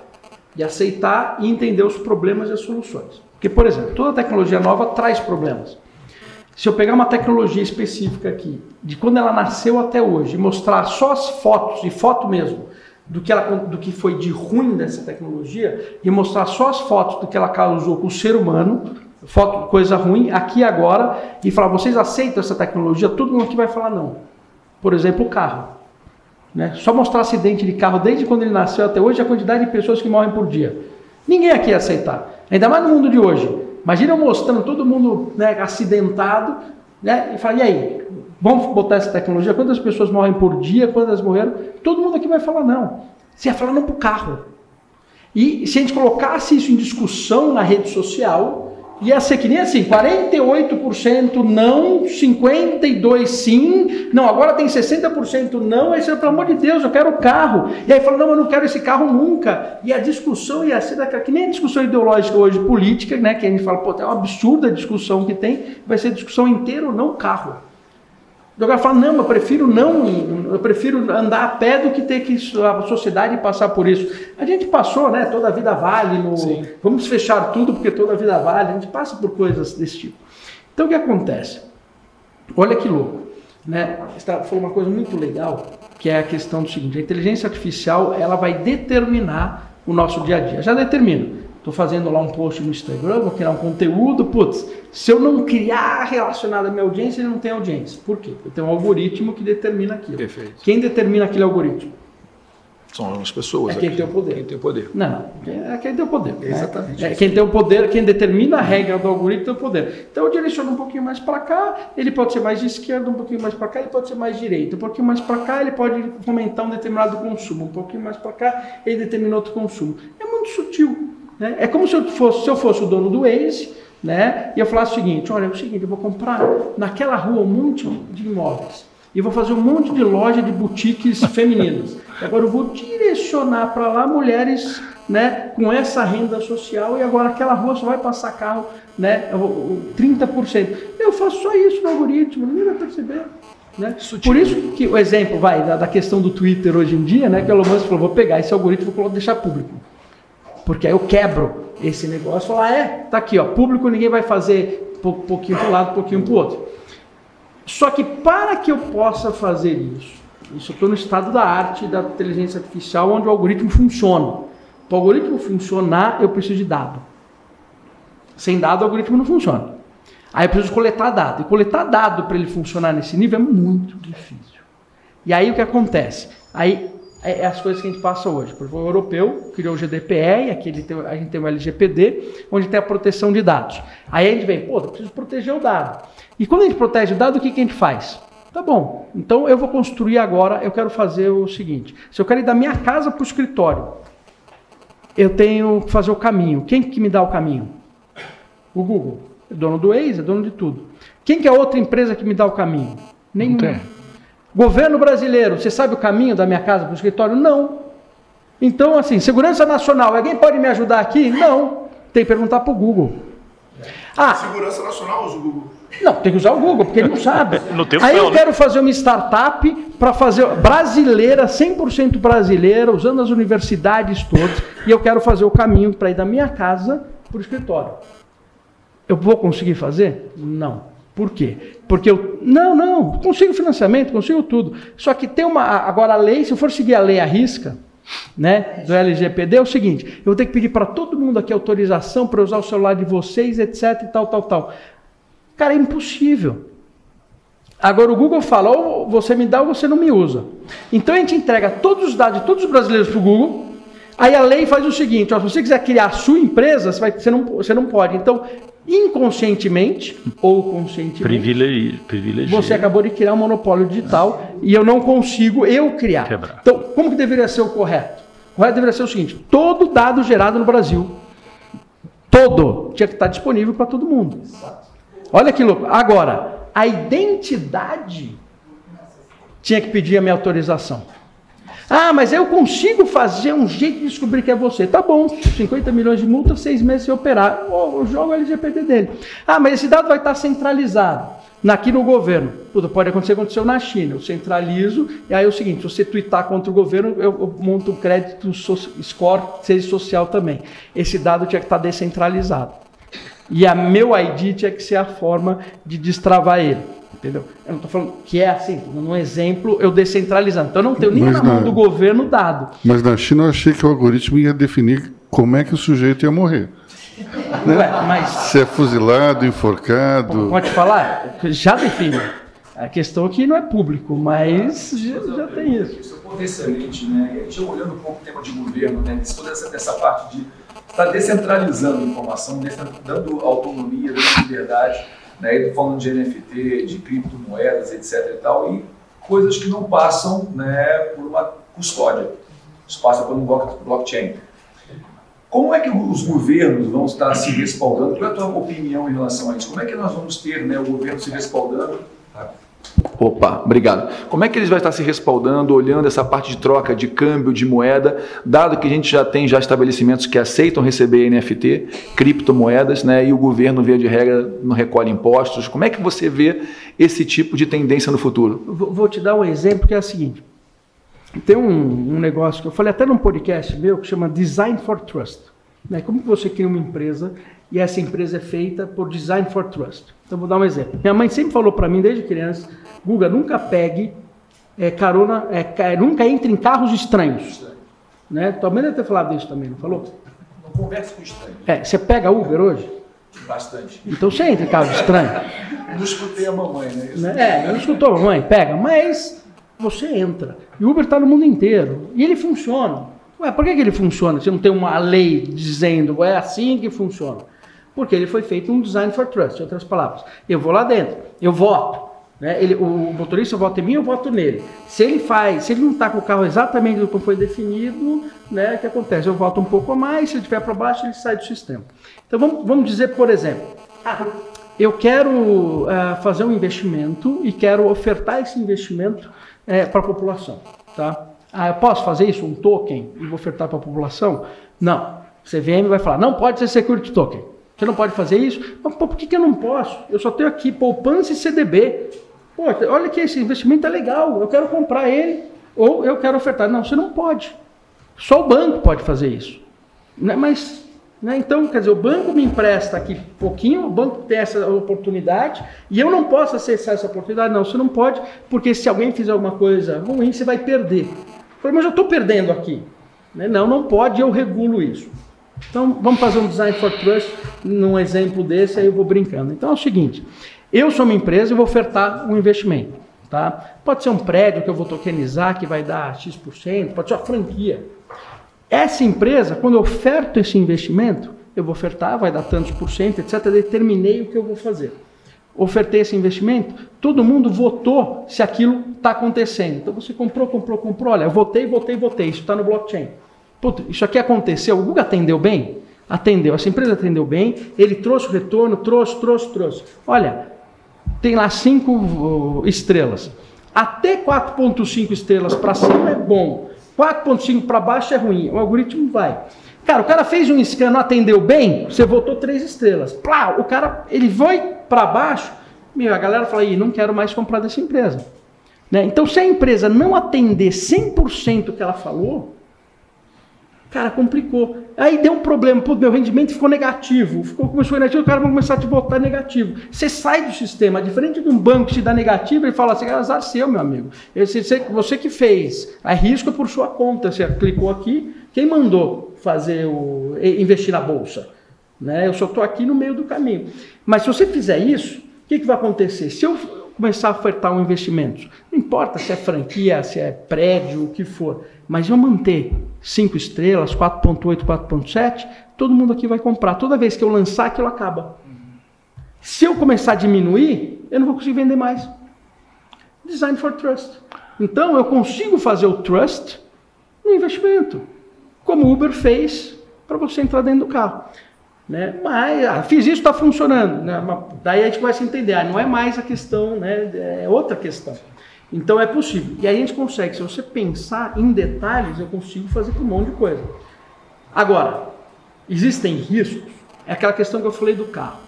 E aceitar e entender os problemas e as soluções. Porque, por exemplo, toda tecnologia nova traz problemas. Se eu pegar uma tecnologia específica aqui, de quando ela nasceu até hoje, e mostrar só as fotos, e foto mesmo, do que, ela, do que foi de ruim dessa tecnologia, e mostrar só as fotos do que ela causou com o ser humano, foto, coisa ruim, aqui agora, e falar, vocês aceitam essa tecnologia? Todo mundo aqui vai falar não. Por exemplo, o carro. Né? Só mostrar acidente de carro desde quando ele nasceu até hoje, a quantidade de pessoas que morrem por dia. Ninguém aqui ia aceitar. Ainda mais no mundo de hoje. Imagina eu mostrando todo mundo né, acidentado, né? E fala, e aí, vamos botar essa tecnologia? Quantas pessoas morrem por dia? Quantas morreram? Todo mundo aqui vai falar não. Você ia falar não para o carro. E se a gente colocasse isso em discussão na rede social, ser que nem assim, 48% não, 52% sim, não, agora tem 60% não, aí você, pelo amor de Deus, eu quero o carro. E aí fala, não, eu não quero esse carro nunca. E a discussão ia ser daquela, que nem a discussão ideológica hoje, política, né, que a gente fala, pô, é uma absurda a discussão que tem, vai ser discussão inteira ou não carro. O cara fala, não, eu prefiro não, eu prefiro andar a pé do que ter que a sociedade passar por isso. A gente passou, né? Toda a vida vale, no, vamos fechar tudo porque toda a vida vale, a gente passa por coisas desse tipo. Então o que acontece? Olha que louco, né? Você falou uma coisa muito legal, que é a questão do seguinte: a inteligência artificial ela vai determinar o nosso dia a dia. Já determina. Estou fazendo lá um post no Instagram, vou criar um conteúdo, putz, se eu não criar relacionado à minha audiência, ele não tem audiência. Por quê? Eu tenho um algoritmo que determina aquilo. Perfeito. Quem determina aquele algoritmo? São as pessoas. É quem aqui. tem o poder. Quem tem o poder. Não, é quem tem o poder. né? Exatamente. É quem tem o poder, quem determina a regra do algoritmo tem o poder. Então eu direciono um pouquinho mais para cá, ele pode ser mais de esquerda, um pouquinho mais para cá, ele pode ser mais direito. Um pouquinho mais para cá, ele pode fomentar um determinado consumo. Um pouquinho mais para cá, ele determina outro consumo. É muito sutil. Né? É como se eu, fosse, se eu fosse o dono do Waze, né? E eu falasse o seguinte: olha, é o seguinte, eu vou comprar naquela rua um monte de imóveis. E vou fazer um monte de loja de boutiques femininas. Agora eu vou direcionar para lá mulheres né, com essa renda social e agora aquela rua só vai passar carro né, 30%. Eu faço só isso no algoritmo, ninguém vai perceber. Né? Por isso que o exemplo vai da, da, questão do Twitter hoje em dia, né, que o Elon Musk falou, vou pegar esse algoritmo e vou deixar público. Porque aí eu quebro esse negócio e falar, é, tá aqui, ó, público ninguém vai fazer pouquinho para um lado, pouquinho para o outro. Só que para que eu possa fazer isso, isso eu estou no estado da arte da inteligência artificial, onde o algoritmo funciona. Para o algoritmo funcionar, eu preciso de dado. Sem dado, o algoritmo não funciona. Aí eu preciso coletar dado. E coletar dado para ele funcionar nesse nível é muito difícil. E aí o que acontece? Aí é, é as coisas que a gente passa hoje. O europeu criou o GDPR, aqui tem, a gente tem o LGPD, onde tem a proteção de dados. Aí a gente vem, pô, eu preciso proteger o dado. E quando a gente protege o dado, o que, que a gente faz? Tá bom, então eu vou construir agora, eu quero fazer o seguinte: se eu quero ir da minha casa para o escritório, eu tenho que fazer o caminho. Quem que me dá o caminho? O Google. É dono do Waze, é dono de tudo. Quem que é outra empresa que me dá o caminho? Nenhuma. Governo brasileiro, você sabe o caminho da minha casa para o escritório? Não. Então, assim, segurança nacional, alguém pode me ajudar aqui? Não. Tem que perguntar para o Google. Ah, segurança nacional usa o Google. Não, tem que usar o Google, porque ele não sabe. *laughs* No teu Aí céu, eu né? quero fazer uma startup para fazer brasileira, 100% brasileira, usando as universidades todas, e eu quero fazer o caminho para ir da minha casa para o escritório. Eu vou conseguir fazer? Não. Por quê? Porque eu. Não, não, consigo financiamento, consigo tudo. Só que tem uma. Agora a lei, se eu for seguir a lei à risca, né, do LGPD, é o seguinte: eu vou ter que pedir para todo mundo aqui autorização para usar o celular de vocês, etc. e tal, tal, tal. Cara, é impossível. Agora o Google fala, ou você me dá ou você não me usa. Então a gente entrega todos os dados de todos os brasileiros para o Google. Aí a lei faz o seguinte: ó, se você quiser criar a sua empresa, você, vai, você, não, você não pode. Então, inconscientemente ou conscientemente, Privilegi- Privilegiado. você acabou de criar um monopólio digital e eu não consigo eu criar. Quebrar. Então, como que deveria ser o correto? O correto deveria ser o seguinte: todo dado gerado no Brasil, todo, tinha que estar disponível para todo mundo. Olha que louco. Agora, a identidade tinha que pedir a minha autorização. Ah, mas eu consigo fazer um jeito de descobrir que é você. Tá bom, 50 milhões de multa, seis meses se operar. Eu jogo o LGPD dele. Ah, mas esse dado vai estar centralizado aqui no governo. Puta, pode acontecer, aconteceu na China. Eu centralizo, e aí é o seguinte: se você twittar contra o governo, eu, eu monto um crédito so, score, seja social também. Esse dado tinha que estar descentralizado. E a meu ID tinha que ser a forma de destravar ele. Entendeu? Eu não estou falando que é assim, num exemplo, eu descentralizando. Então eu não tenho nem na mão do governo dado. Mas na China eu achei que o algoritmo ia definir como é que o sujeito ia morrer. Né? Ué, mas... Se é fuzilado, enforcado. Pode falar? Já define. A questão aqui não é público, mas já, já tem isso. Isso é um ponto excelente, né? E a gente olhando um pouco o tema de governo, né? Toda essa, essa parte de estar tá descentralizando a informação, dando autonomia, dando liberdade né? falando de NFT, de criptomoedas, etc. e tal, e coisas que não passam né, por uma custódia, isso passa por um blockchain. Como é que os governos vão estar se respaldando? Qual é a tua opinião em relação a isso? Como é que nós vamos ter né, o governo se respaldando Opa, obrigado. Como é que eles vão estar se respaldando, olhando essa parte de troca de câmbio de moeda, dado que a gente já tem já estabelecimentos que aceitam receber NFT, criptomoedas, né, e o governo, via de regra, não recolhe impostos. Como é que você vê esse tipo de tendência no futuro? Vou te dar um exemplo que é o seguinte. Tem um, um negócio que eu falei até num podcast meu que chama Design for Trust. Né? Como você cria uma empresa e essa empresa é feita por Design for Trust. Então vou dar um exemplo. Minha mãe sempre falou para mim desde criança, Guga, nunca pegue é, carona, é, nunca entre em carros estranhos. Né? Tua mãe deve ter falado isso também, não falou? Não converse com estranhos. É, você pega Uber hoje? Bastante. Então você entra em carros estranhos. não escutei a mamãe, né? Isso é, não escutou a mamãe, pega, mas você entra. E o Uber está no mundo inteiro. E ele funciona. Ué, por que, que ele funciona? Se não tem uma lei dizendo é assim que funciona. Porque ele foi feito um design for trust, em outras palavras. Eu vou lá dentro, eu voto. Né? Ele, o motorista vota em mim, eu voto nele. Se ele faz, se ele não está com o carro exatamente como foi definido, né, o que acontece? Eu voto um pouco a mais, se ele estiver para baixo, ele sai do sistema. Então vamos, vamos dizer, por exemplo, ah, eu quero uh, fazer um investimento e quero ofertar esse investimento uh, para a população. Tá? Ah, eu posso fazer isso, um token, e vou ofertar para a população? Não. CVM vai falar, não pode ser security token. Você não pode fazer isso? Mas pô, por que, que eu não posso? Eu só tenho aqui poupança e CDB. Pô, olha que esse investimento é legal, eu quero comprar ele ou eu quero ofertar. Não, você não pode. Só o banco pode fazer isso. Né? Mas, né? então, quer dizer, o banco me empresta aqui pouquinho, o banco tem essa oportunidade e eu não posso acessar essa oportunidade. Não, você não pode, porque se alguém fizer alguma coisa ruim, você vai perder. Falei, mas eu estou perdendo aqui. Né? Não, não pode, eu regulo isso. Então, vamos fazer um design for trust num exemplo desse, aí eu vou brincando. Então é o seguinte: eu sou uma empresa e vou ofertar um investimento. Tá? Pode ser um prédio que eu vou tokenizar, que vai dar X%, pode ser uma franquia. Essa empresa, quando eu oferto esse investimento, eu vou ofertar, vai dar tantos por cento, etc. Determinei o que eu vou fazer. Ofertei esse investimento, todo mundo votou se aquilo está acontecendo. Então você comprou, comprou, comprou. Olha, votei, votei, votei. Isso está no blockchain. Isso aqui aconteceu, o Google atendeu bem? Atendeu, essa empresa atendeu bem, ele trouxe o retorno, trouxe, trouxe, trouxe. Olha, tem lá cinco uh, estrelas. Até 4.5 estrelas para cima é bom. 4.5 para baixo é ruim. O algoritmo vai. Cara, o cara fez um scan, não atendeu bem, você votou três estrelas. Plá, o cara, ele foi para baixo, meu, a galera fala, aí, não quero mais comprar dessa empresa. Né? Então, se a empresa não atender 100% o que ela falou, Cara, complicou. Aí deu um problema, pô, meu rendimento ficou negativo. Ficou, começou negativo, o cara vai começar a te botar negativo. Você sai do sistema, diferente de um banco que te dá negativo, ele fala assim, é azar seu, meu amigo. Esse, você que fez, é risco por sua conta. Você clicou aqui, quem mandou fazer o investir na bolsa? Né? Eu só estou aqui no meio do caminho. Mas se você fizer isso, o que, que vai acontecer? Se eu começar a ofertar um investimento, não importa se é franquia, se é prédio, o que for, mas eu manter 5 estrelas, 4.8, 4.7, todo mundo aqui vai comprar. Toda vez que eu lançar, aquilo acaba. Se eu começar a diminuir, eu não vou conseguir vender mais. Design for Trust. Então eu consigo fazer o trust no investimento, como o Uber fez para você entrar dentro do carro. Né? Mas ah, fiz isso, está funcionando. Né? Daí a gente vai se entender. Ah, não é mais a questão, né? é outra questão. Então é possível. E aí a gente consegue, se você pensar em detalhes, eu consigo fazer com um monte de coisa. Agora, existem riscos? É aquela questão que eu falei do carro.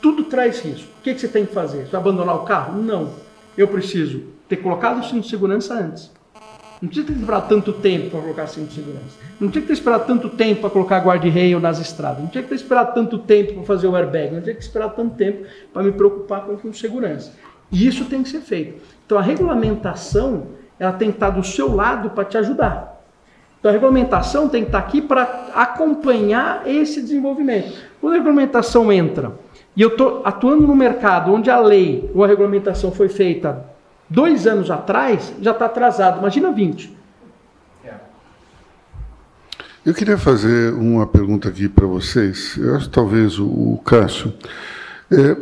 Tudo traz risco. O que, que você tem que fazer? Você vai abandonar o carro? Não. Eu preciso ter colocado o cinto de segurança antes. Não tinha que ter esperado tanto tempo para colocar cinto de segurança. Não tinha que ter esperado tanto tempo para colocar guarda-rail nas estradas. Não tinha que ter esperado tanto tempo para fazer o airbag. Não tinha que esperar tanto tempo para me preocupar com a segurança. E isso tem que ser feito. Então a regulamentação ela tem que estar do seu lado para te ajudar. Então a regulamentação tem que estar aqui para acompanhar esse desenvolvimento. Quando a regulamentação entra e eu estou atuando no mercado onde a lei ou a regulamentação foi feita dois anos atrás, já está atrasado. Imagina 20. Eu queria fazer uma pergunta aqui para vocês. Eu acho que talvez o, o Cássio. É,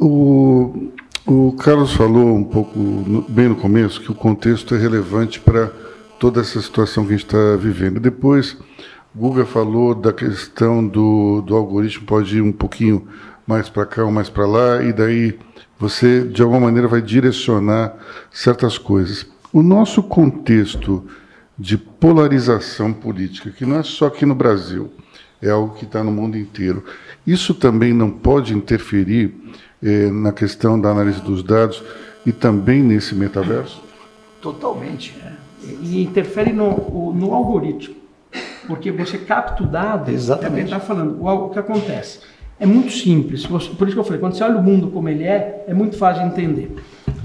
o, o Carlos falou um pouco, no, bem no começo, que o contexto é relevante para toda essa situação que a gente está vivendo. Depois, Guga falou da questão do, do algoritmo, pode ir um pouquinho mais para cá ou mais para lá, e daí você, de alguma maneira, vai direcionar certas coisas. O nosso contexto de polarização política, que não é só aqui no Brasil, é algo que está no mundo inteiro, isso também não pode interferir eh, na questão da análise dos dados e também nesse metaverso? Totalmente. É. E interfere no, no algoritmo. Porque você capta o dado, Exatamente. está falando, o, o que acontece. É muito simples. Por isso que eu falei, quando você olha o mundo como ele é, é muito fácil de entender.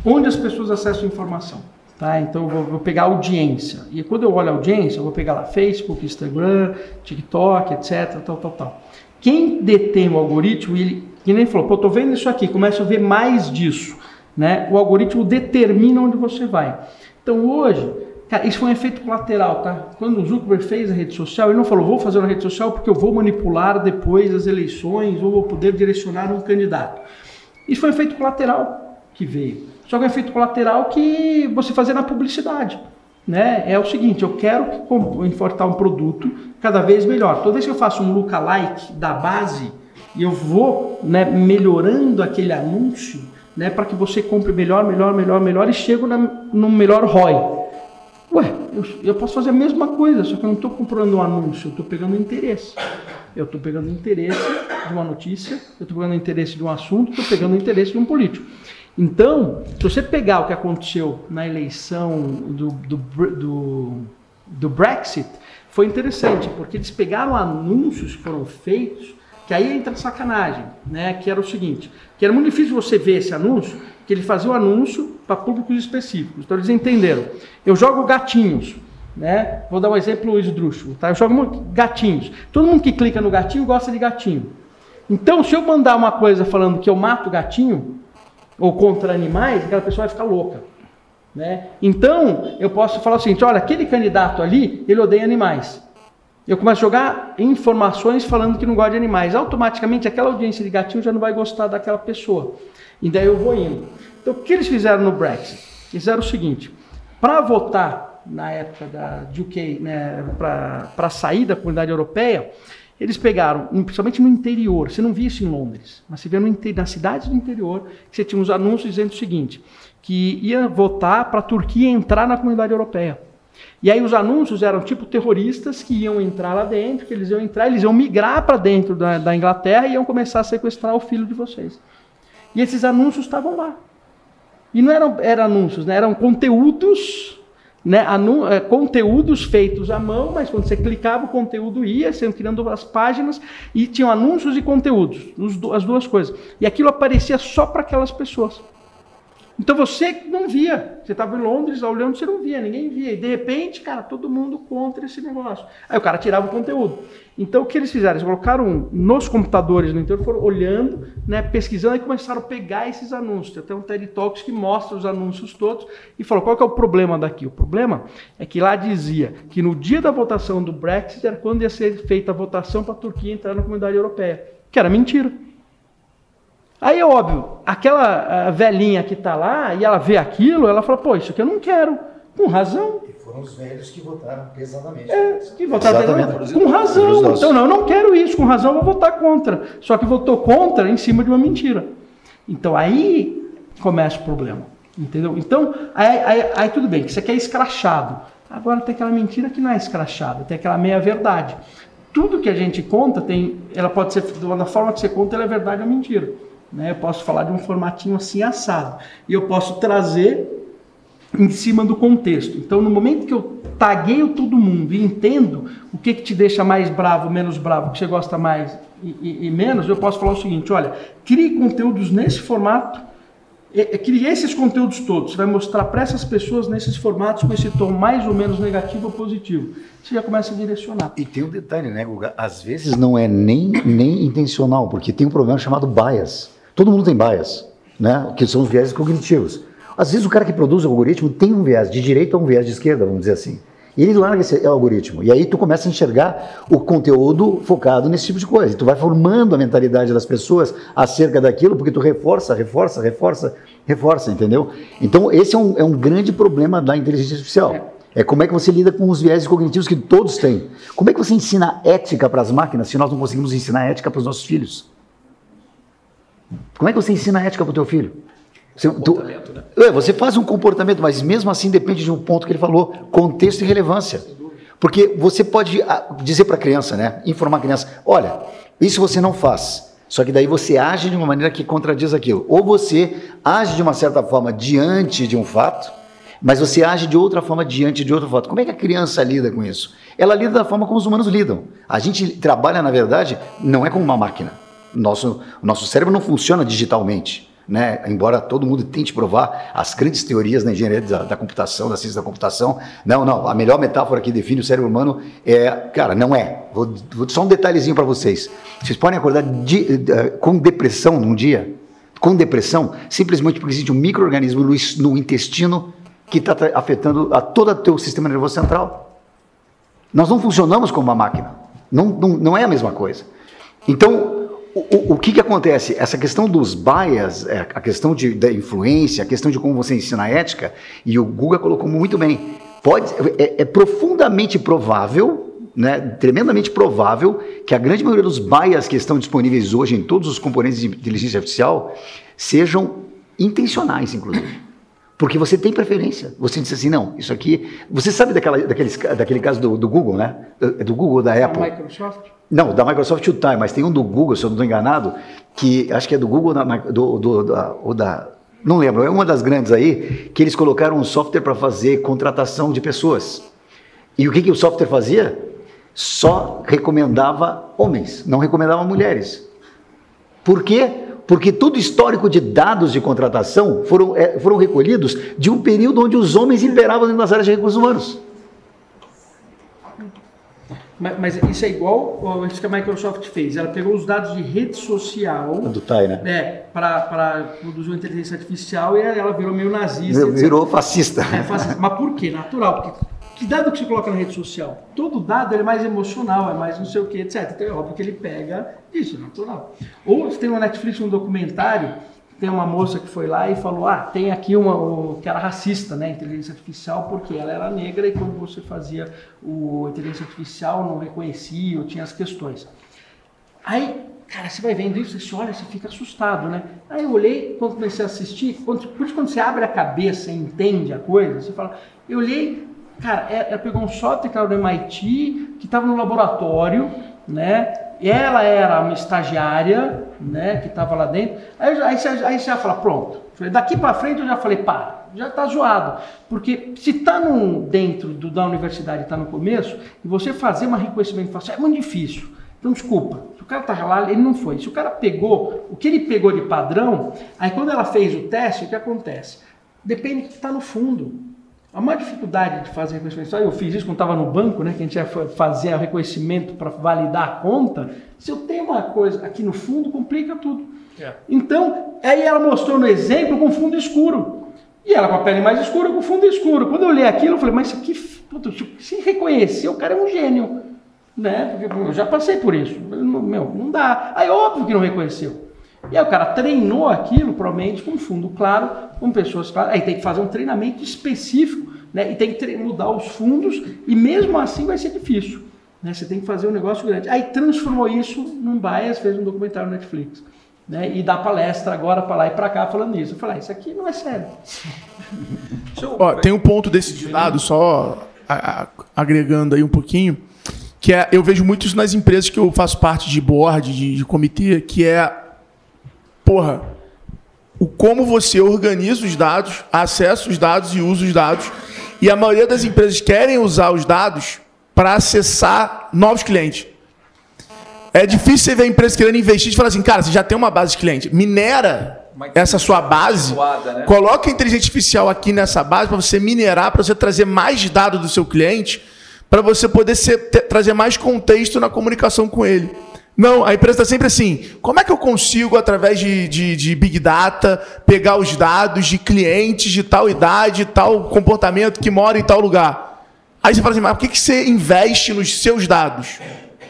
Onde as pessoas acessam informação? Tá? Então eu vou, vou, pegar audiência. E quando eu olho a audiência, eu vou pegar lá Facebook, Instagram, TikTok, etc, tal, tal, tal. Quem detém o algoritmo, ele, que nem falou, pô, tô vendo isso aqui, começa a ver mais disso. Né? O algoritmo determina onde você vai. Então hoje, cara, isso foi um efeito colateral, tá? Quando o Zuckerberg fez a rede social, ele não falou, vou fazer uma rede social porque eu vou manipular depois as eleições ou vou poder direcionar um candidato. Isso foi um efeito colateral que veio. Só que é um efeito colateral que você fazer na publicidade né, é o seguinte, eu quero importar um produto cada vez melhor. Toda vez que eu faço um lookalike da base eu vou né, melhorando aquele anúncio né, para que você compre melhor, melhor, melhor, melhor e chego na, no melhor ROI. Ué, eu, eu, posso fazer a mesma coisa, só que eu não estou comprando um anúncio, eu estou pegando interesse. Eu estou pegando interesse de uma notícia, eu estou pegando interesse de um assunto, estou pegando interesse de um político. Então, se você pegar o que aconteceu na eleição do, do, do, do Brexit, foi interessante, porque eles pegaram anúncios que foram feitos, que aí entra sacanagem, né? Que era o seguinte, que era muito difícil você ver esse anúncio, que ele fazia o anúncio para públicos específicos. Então eles entenderam. Eu jogo gatinhos, né? Vou dar um exemplo esdrúxulo, tá? Eu jogo gatinhos. Todo mundo que clica no gatinho gosta de gatinho. Então, se eu mandar uma coisa falando que eu mato gatinho, ou contra animais, aquela pessoa vai ficar louca. Né? Então, eu posso falar o seguinte: olha, aquele candidato ali, ele odeia animais. Eu começo a jogar informações falando que não gosta de animais. Automaticamente, aquela audiência de gatinho já não vai gostar daquela pessoa. E daí eu vou indo. Então, o que eles fizeram no Brexit? Fizeram o seguinte: para votar na época da UK, né, para sair da comunidade europeia, eles pegaram, principalmente no interior, você não via isso em Londres, mas você via no, nas cidades do interior, que você tinha uns anúncios dizendo o seguinte, que ia votar para a Turquia entrar na comunidade europeia. E aí os anúncios eram tipo terroristas que iam entrar lá dentro, que eles iam entrar, eles iam migrar para dentro da, da Inglaterra e iam começar a sequestrar o filho de vocês. E esses anúncios estavam lá. E não eram, eram anúncios, né? eram conteúdos né, anu, é, conteúdos feitos à mão, mas quando você clicava, o conteúdo ia, sendo criando as páginas e tinham anúncios e conteúdos, as duas coisas. E aquilo aparecia só para aquelas pessoas. Então você não via. Você estava em Londres olhando, você não via, ninguém via. E de repente, cara, todo mundo contra esse negócio. Aí o cara tirava o conteúdo. Então o que eles fizeram? Eles colocaram nos computadores no interior, foram olhando, né, pesquisando e começaram a pegar esses anúncios. Tem até um TED Talks que mostra os anúncios todos e falou qual que é o problema daqui. O problema é que lá dizia que no dia da votação do Brexit era quando ia ser feita a votação para a Turquia entrar na comunidade europeia. Que era mentira. Aí é óbvio, aquela velhinha que está lá e ela vê aquilo, ela fala, pô, isso aqui eu não quero. Com razão. E foram os velhos que votaram pesadamente. É, que votaram pesadamente. Com razão. Então, não, eu não quero isso, com razão eu vou votar contra. Só que votou contra em cima de uma mentira. Então aí começa o problema. Entendeu? Então, aí, aí, aí tudo bem, que você quer escrachado. Agora tem aquela mentira que não é escrachada, tem aquela meia-verdade. Tudo que a gente conta tem, ela pode ser, da forma que você conta, ela é verdade ou mentira. Né? Eu posso falar de um formatinho assim assado. E eu posso trazer em cima do contexto. Então, no momento que eu tagueio todo mundo e entendo o que, que te deixa mais bravo, menos bravo, o que você gosta mais e, e, e menos, eu posso falar o seguinte: olha, crie conteúdos nesse formato crie esses conteúdos todos, você vai mostrar para essas pessoas nesses formatos com esse tom mais ou menos negativo ou positivo. Você já começa a direcionar. E tem um detalhe, né, Guga? Às vezes não é nem, nem intencional, porque tem um problema chamado bias. Todo mundo tem bias, né? Que são os viéses cognitivos. Às vezes o cara que produz o algoritmo tem um viés de direita ou um viés de esquerda, vamos dizer assim. E ele larga esse algoritmo. E aí tu começa a enxergar o conteúdo focado nesse tipo de coisa. E tu vai formando a mentalidade das pessoas acerca daquilo, porque tu reforça, reforça, reforça, reforça, entendeu? Então esse é um, é um grande problema da inteligência artificial. É como é que você lida com os viéses cognitivos que todos têm. Como é que você ensina ética para as máquinas se nós não conseguimos ensinar ética para os nossos filhos? Como é que você ensina ética para o teu filho? Você, tu, né? é, você faz um comportamento, mas mesmo assim depende de um ponto que ele falou, contexto e relevância. Porque você pode ah, dizer para a criança, né, informar a criança, olha, isso você não faz. Só que daí você age de uma maneira que contradiz aquilo. Ou você age de uma certa forma diante de um fato, mas você age de outra forma diante de outro fato. Como é que a criança lida com isso? Ela lida da forma como os humanos lidam. A gente trabalha, na verdade, não é como uma máquina. Nosso, o nosso cérebro não funciona digitalmente. Né? Embora todo mundo tente provar as grandes teorias na engenharia da, da, computação, da ciência da computação, não, não. A melhor metáfora que define o cérebro humano é, cara, não é. Vou, vou só um detalhezinho para vocês. Vocês podem acordar de, de, com depressão num dia, com depressão, simplesmente porque existe um microorganismo no, no intestino que está afetando a todo o teu sistema nervoso central. Nós não funcionamos como uma máquina. Não, não, não é a mesma coisa. Então, o, o, que, que acontece? Essa questão dos bias, é, a questão de, da influência, a questão de como você ensina a ética, e o Guga colocou muito bem, pode, é, é profundamente provável, né, tremendamente provável, que a grande maioria dos bias que estão disponíveis hoje em todos os componentes de inteligência artificial sejam intencionais, inclusive. Porque você tem preferência. Você diz assim, não, isso aqui. Você sabe daquela, daqueles, daquele caso do, do Google, né? Do, do Google, da Apple. Da Microsoft? Não, da Microsoft o Time, mas tem um do Google, se eu não estou enganado, que acho que é do Google da, do, do, da, ou da. Não lembro, é uma das grandes aí, que eles colocaram um software para fazer contratação de pessoas. E o que, que o software fazia? Só recomendava homens, não recomendava mulheres. Por quê? Porque todo histórico de dados de contratação foram, é, foram recolhidos de um período onde os homens imperavam nas áreas de recursos humanos. Mas, mas, isso é igual isso que a Microsoft fez. Ela pegou os dados de rede social. Do TAI, né? É, para produzir uma inteligência artificial e ela virou meio nazista. Virou fascista. É, fascista. Mas por quê? Natural. Porque que dado que você coloca na rede social? Todo dado é mais emocional, é mais não sei o que, etc. Então é óbvio que ele pega isso, é natural. Ou você tem no Netflix um documentário tem uma moça que foi lá e falou: Ah, tem aqui uma o, que era racista, né? Inteligência artificial, porque ela era negra e quando você fazia o inteligência artificial não reconhecia ou tinha as questões. Aí, cara, você vai vendo isso, você olha, você fica assustado, né? Aí eu olhei, quando comecei a assistir, quando, quando você abre a cabeça e entende a coisa, você fala: Eu olhei, cara, ela, ela pegou um que era do MIT, que estava no laboratório, né? Ela era uma estagiária, né, que estava lá dentro. Aí, aí, você, aí você já fala, pronto. Daqui para frente eu já falei, para, já está zoado. Porque se está dentro do, da universidade, está no começo, e você fazer um reconhecimento facial é muito difícil. Então, desculpa, se o cara está lá, ele não foi. Se o cara pegou, o que ele pegou de padrão, aí quando ela fez o teste, o que acontece? Depende do que está no fundo. A maior dificuldade de fazer reconhecimento, eu fiz isso quando estava no banco, né, que a gente ia fazer o reconhecimento para validar a conta. Se eu tenho uma coisa aqui no fundo, complica tudo. É. Então, aí ela mostrou no exemplo com fundo escuro. E ela com a pele mais escura, com fundo escuro. Quando eu olhei aquilo, eu falei, mas isso aqui, puta, se reconhecer, o cara é um gênio. Né? Porque eu já passei por isso. Meu, não dá. Aí óbvio que não reconheceu. E aí o cara treinou aquilo, provavelmente, com fundo claro, com pessoas claras. Aí tem que fazer um treinamento específico, né? E tem que mudar os fundos, e mesmo assim vai ser difícil. Né? Você tem que fazer um negócio grande. Aí transformou isso num bias, fez um documentário no Netflix. né, e dar palestra agora para lá e para cá falando isso. Eu falei, ah, isso aqui não é sério. *laughs* Ó, tem um ponto desse dado, só a, a, agregando aí um pouquinho, que é, eu vejo muito isso nas empresas que eu faço parte de board, de, de comitê, que é, porra, o como você organiza os dados, acessa os dados e usa os dados. E a maioria das empresas querem usar os dados para acessar novos clientes. É difícil você ver a empresa querendo investir e falar assim, cara, você já tem uma base de cliente. Minera essa sua base. Né? Coloca a inteligência artificial aqui nessa base para você minerar, para você trazer mais dados do seu cliente, para você poder ser, ter, trazer mais contexto na comunicação com ele. Não, a empresa está sempre assim. Como é que eu consigo, através de, de, de, Big Data, pegar os dados de clientes de tal idade, tal comportamento que mora em tal lugar? Aí você fala assim, mas por que, que você investe nos seus dados?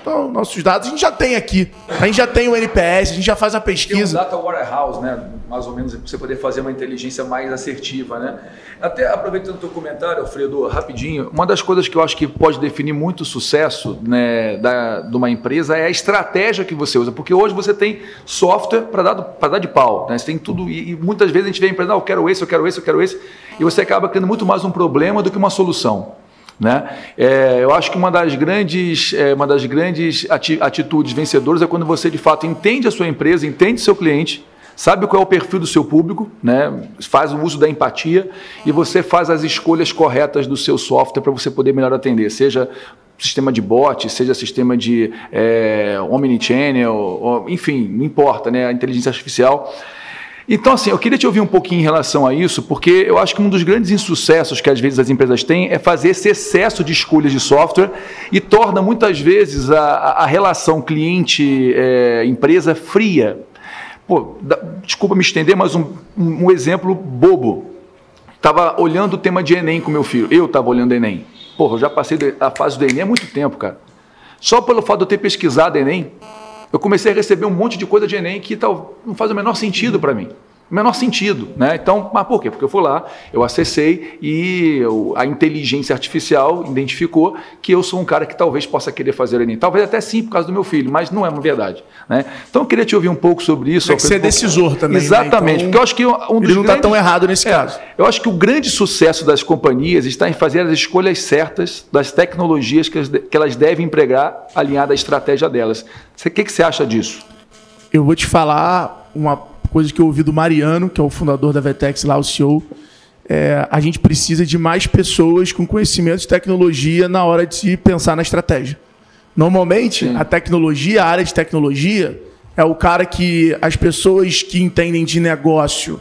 Então, nossos dados a gente já tem aqui. A gente já tem o NPS, a gente já faz a pesquisa. Tem um data warehouse, né? Mais ou menos, para você poder fazer uma inteligência mais assertiva, né? Até aproveitando o teu comentário, Alfredo, rapidinho, uma das coisas que eu acho que pode definir muito o sucesso né, da, de uma empresa é a estratégia que você usa. Porque hoje você tem software para dar, dar de pau. Né? Você tem tudo, e, e muitas vezes a gente vê a empresa, ah, eu quero esse, eu quero esse, eu quero esse, e você acaba criando muito mais um problema do que uma solução. Né? É, eu acho que uma das grandes, é, uma das grandes atitudes vencedoras é quando você de fato entende a sua empresa, entende seu cliente, sabe qual é o perfil do seu público, né? faz o uso da empatia e você faz as escolhas corretas do seu software para você poder melhor atender, seja sistema de bot, seja sistema de é, omnichannel, enfim, não importa, né? a inteligência artificial. Então, assim, eu queria te ouvir um pouquinho em relação a isso, porque eu acho que um dos grandes insucessos que às vezes as empresas têm é fazer esse excesso de escolhas de software e torna muitas vezes a, a relação cliente-empresa é, fria. Pô, da, desculpa me estender, mas um, um, exemplo bobo. Estava olhando o tema de Enem com meu filho. Eu estava olhando Enem. Porra, eu já passei a fase do Enem há muito tempo, cara. Só pelo fato de eu ter pesquisado Enem, eu comecei a receber um monte de coisa de Enem que tal, não faz o menor sentido para mim menor sentido, né? Então, mas por quê? Porque eu fui lá, eu acessei e eu, a inteligência artificial identificou que eu sou um cara que talvez possa querer fazer o Enem. Talvez até sim por causa do meu filho, mas não é uma verdade, né? Então eu queria te ouvir um pouco sobre isso. Tem que ser decisor também. Né? Exatamente, né? então, porque eu acho que um dos ele não está tão errado nesse é, caso. Eu acho que o grande sucesso das companhias está em fazer as escolhas certas das tecnologias que, que elas devem empregar alinhada à estratégia delas. O que, que você acha disso? Eu vou te falar uma coisa que eu ouvi do Mariano, que é o fundador da Vetex lá, o CEO, é, a gente precisa de mais pessoas com conhecimento de tecnologia na hora de se pensar na estratégia. Normalmente, Sim. a tecnologia, a área de tecnologia, é o cara que as pessoas que entendem de negócio,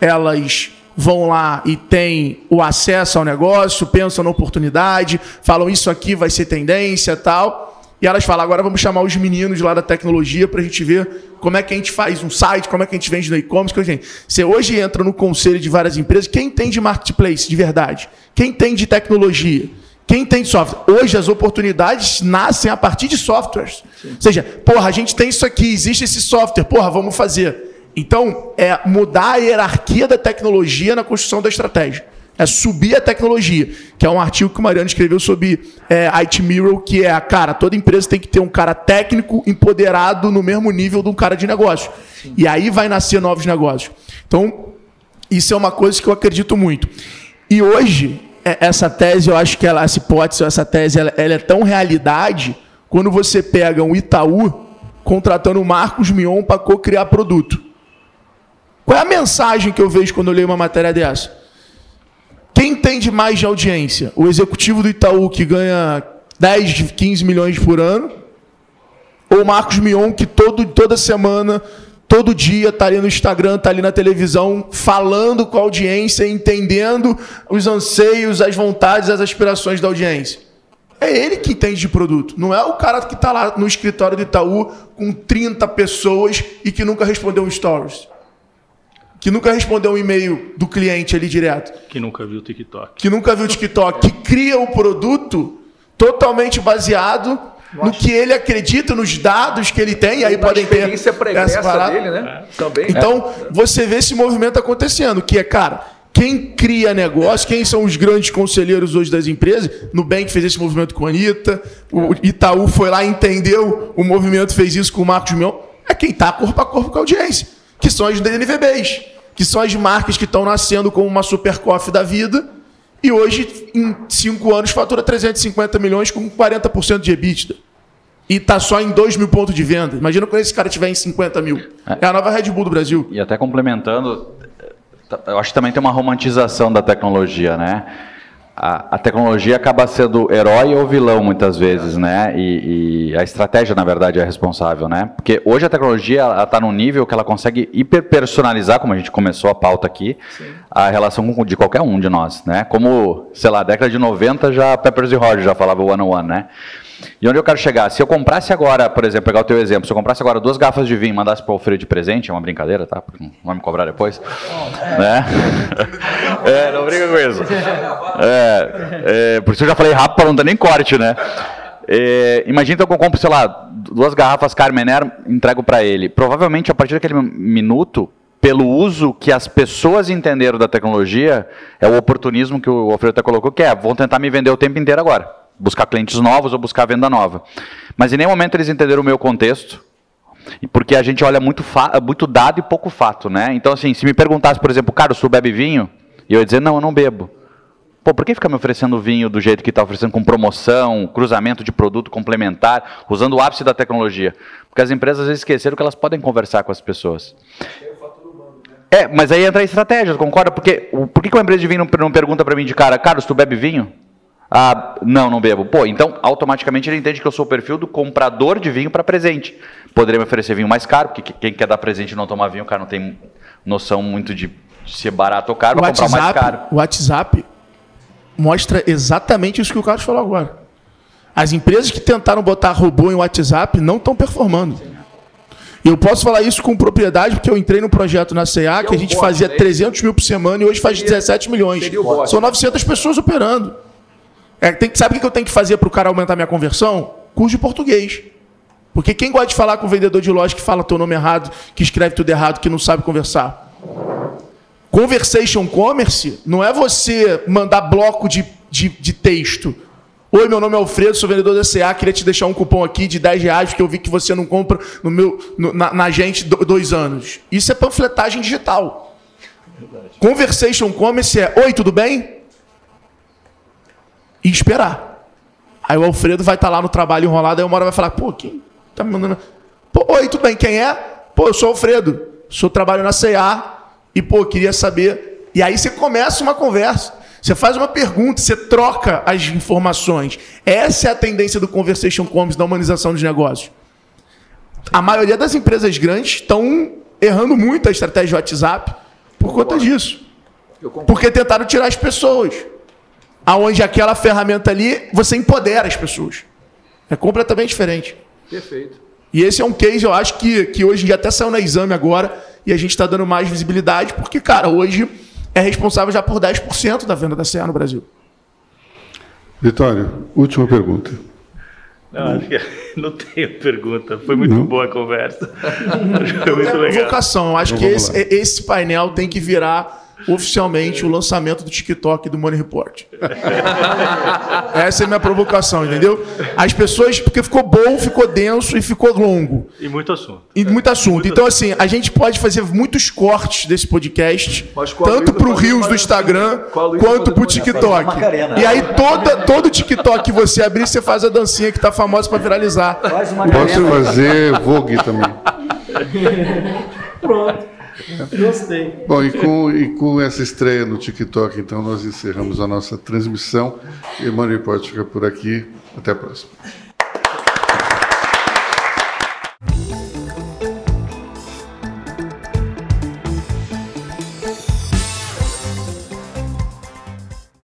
elas vão lá e têm o acesso ao negócio, pensam na oportunidade, falam isso aqui vai ser tendência tal. E elas falam, agora vamos chamar os meninos lá da tecnologia para a gente ver como é que a gente faz um site, como é que a gente vende no e-commerce. Você hoje entra no conselho de várias empresas, quem tem de marketplace de verdade? Quem tem de tecnologia? Quem tem de software? Hoje as oportunidades nascem a partir de softwares. Sim. Ou seja, porra, a gente tem isso aqui, existe esse software, porra, vamos fazer. Então, é mudar a hierarquia da tecnologia na construção da estratégia é subir a tecnologia, que é um artigo que o Mariano escreveu sobre é, IT Mirror, que é, cara, toda empresa tem que ter um cara técnico empoderado no mesmo nível de um cara de negócio. Sim. E aí vai nascer novos negócios. Então, isso é uma coisa que eu acredito muito. E hoje, é, essa tese, eu acho que ela, essa hipótese, essa tese, ela, ela é tão realidade quando você pega um Itaú contratando o Marcos Mion para co-criar produto. Qual é a mensagem que eu vejo quando eu leio uma matéria dessa? Quem tem de mais de audiência? O executivo do Itaú, que ganha 10, 15 milhões por ano? Ou o Marcos Mion, que todo, toda semana, todo dia está ali no Instagram, está ali na televisão, falando com a audiência, entendendo os anseios, as vontades, as aspirações da audiência? É ele que entende de produto. Não é o cara que está lá no escritório do Itaú com 30 pessoas e que nunca respondeu um stories que nunca respondeu um e-mail do cliente ali direto. Que nunca viu o TikTok. Que nunca viu o TikTok. que cria o produto totalmente baseado no que ele acredita, nos dados que ele tem, e aí podem ter essa parada. dele, né? É. Também. Então, é. você vê esse movimento acontecendo, que é, cara, quem cria negócio, quem são os grandes conselheiros hoje das empresas? Nubank fez esse movimento com a Anitta, o Itaú foi lá, entendeu o movimento, fez isso com o Marcos Mion quem está corpo a corpo com a audiência, que são as DNVBs, que são as marcas que estão nascendo como uma super coffee da vida e hoje, em cinco anos, fatura 350 milhões com 40% de EBITDA. E está só em 2 mil pontos de venda. Imagina quando esse cara tiver em 50 mil. É a nova Red Bull do Brasil. E até complementando, eu acho que também tem uma romantização da tecnologia, né? A, a, tecnologia acaba sendo herói ou vilão muitas vezes, né? E, e a estratégia, na verdade, é responsável, né? Porque hoje a tecnologia está num nível que ela consegue hiperpersonalizar, como a gente começou a pauta aqui, Sim. a relação com, de qualquer um de nós, né? Como, sei lá, década de 90 já Peppers e Roger já falava one on one, né? E onde eu quero chegar? Se eu comprasse agora, por exemplo, pegar o teu exemplo, se eu comprasse agora duas garrafas de vinho e mandasse para o Alfredo de presente, é uma brincadeira, tá? Porque não vai me cobrar depois. Oh, né? *laughs* é, não briga com isso. É, é, por isso eu já falei rápido para não dar nem corte, né? É, imagina então que eu compro, sei lá, duas garrafas Carmener, entrego para ele. Provavelmente, a partir daquele minuto, pelo uso que as pessoas entenderam da tecnologia, é o oportunismo que o Alfredo até colocou, que é, vão tentar me vender o tempo inteiro agora buscar clientes novos ou buscar venda nova. Mas em nenhum momento eles entenderam o meu contexto, porque a gente olha muito, muito dado e pouco fato, né? Então, assim, se me perguntasse, por exemplo, cara, tu bebe vinho? Eu ia dizer, não, eu não bebo. Pô, por que ficar me oferecendo vinho do jeito que está oferecendo, com promoção, cruzamento de produto complementar, usando o ápice da tecnologia? Porque as empresas às vezes esqueceram que elas podem conversar com as pessoas. É, mas aí entra a estratégia, concorda? Porque por que uma empresa de vinho não pergunta para mim de cara, Carlos, tu bebe vinho? Ah, não, não bebo. Pô, então automaticamente ele entende que eu sou o perfil do comprador de vinho para presente. Poderia me oferecer vinho mais caro, porque quem quer dar presente e não tomar vinho, o cara não tem noção muito de se é barato ou caro, vai comprar mais caro. O WhatsApp mostra exatamente isso que o Carlos falou agora. As empresas que tentaram botar robô em WhatsApp não estão performando. Eu posso falar isso com propriedade, porque eu entrei no projeto na CA que a gente fazia 300 mil por semana e hoje faz 17 milhões. São 900 pessoas operando. É, tem, sabe o que eu tenho que fazer para o cara aumentar minha conversão? Curso de português. Porque quem gosta de falar com o vendedor de loja que fala teu nome errado, que escreve tudo errado, que não sabe conversar? Conversation commerce não é você mandar bloco de, de, de texto. Oi, meu nome é Alfredo, sou vendedor da CA, queria te deixar um cupom aqui de 10 reais, porque eu vi que você não compra no meu, no, na, na gente dois anos. Isso é panfletagem digital. Verdade. Conversation commerce é, oi, tudo bem? E esperar. Aí o Alfredo vai estar tá lá no trabalho enrolado, aí uma hora vai falar, pô, quem tá me mandando... Pô, oi, tudo bem, quem é? Pô, eu sou o Alfredo, sou trabalho na CA e, pô, queria saber... E aí você começa uma conversa. Você faz uma pergunta, você troca as informações. Essa é a tendência do Conversation Commerce, da humanização dos negócios. A maioria das empresas grandes estão errando muito a estratégia de WhatsApp por conta disso. Porque tentaram tirar as pessoas aonde aquela ferramenta ali você empodera as pessoas. É completamente diferente. Perfeito. E esse é um case, eu acho que, que hoje em dia até saiu na exame agora e a gente está dando mais visibilidade, porque, cara, hoje é responsável já por 10% da venda da CA no Brasil. Vitório, última pergunta. Não, acho que *laughs* não tenho pergunta. Foi muito não. boa a conversa. *laughs* Foi muito legal. Vocação. Eu acho então, que esse, esse painel tem que virar oficialmente o lançamento do TikTok do Money Report. *laughs* Essa é a minha provocação, entendeu? As pessoas, porque ficou bom, ficou denso e ficou longo. E muito assunto. E muito assunto. Muito então, assim, a gente pode fazer muitos cortes desse podcast, tanto para o Rios do Instagram, quanto para o TikTok. E aí, toda, todo TikTok que você abrir, você faz a dancinha que tá famosa para viralizar. Posso fazer Vogue também. *laughs* Pronto. Gostei. Bom, e com, e com essa estreia no TikTok, então, nós encerramos a nossa transmissão. E o Money Report fica por aqui. Até a próxima.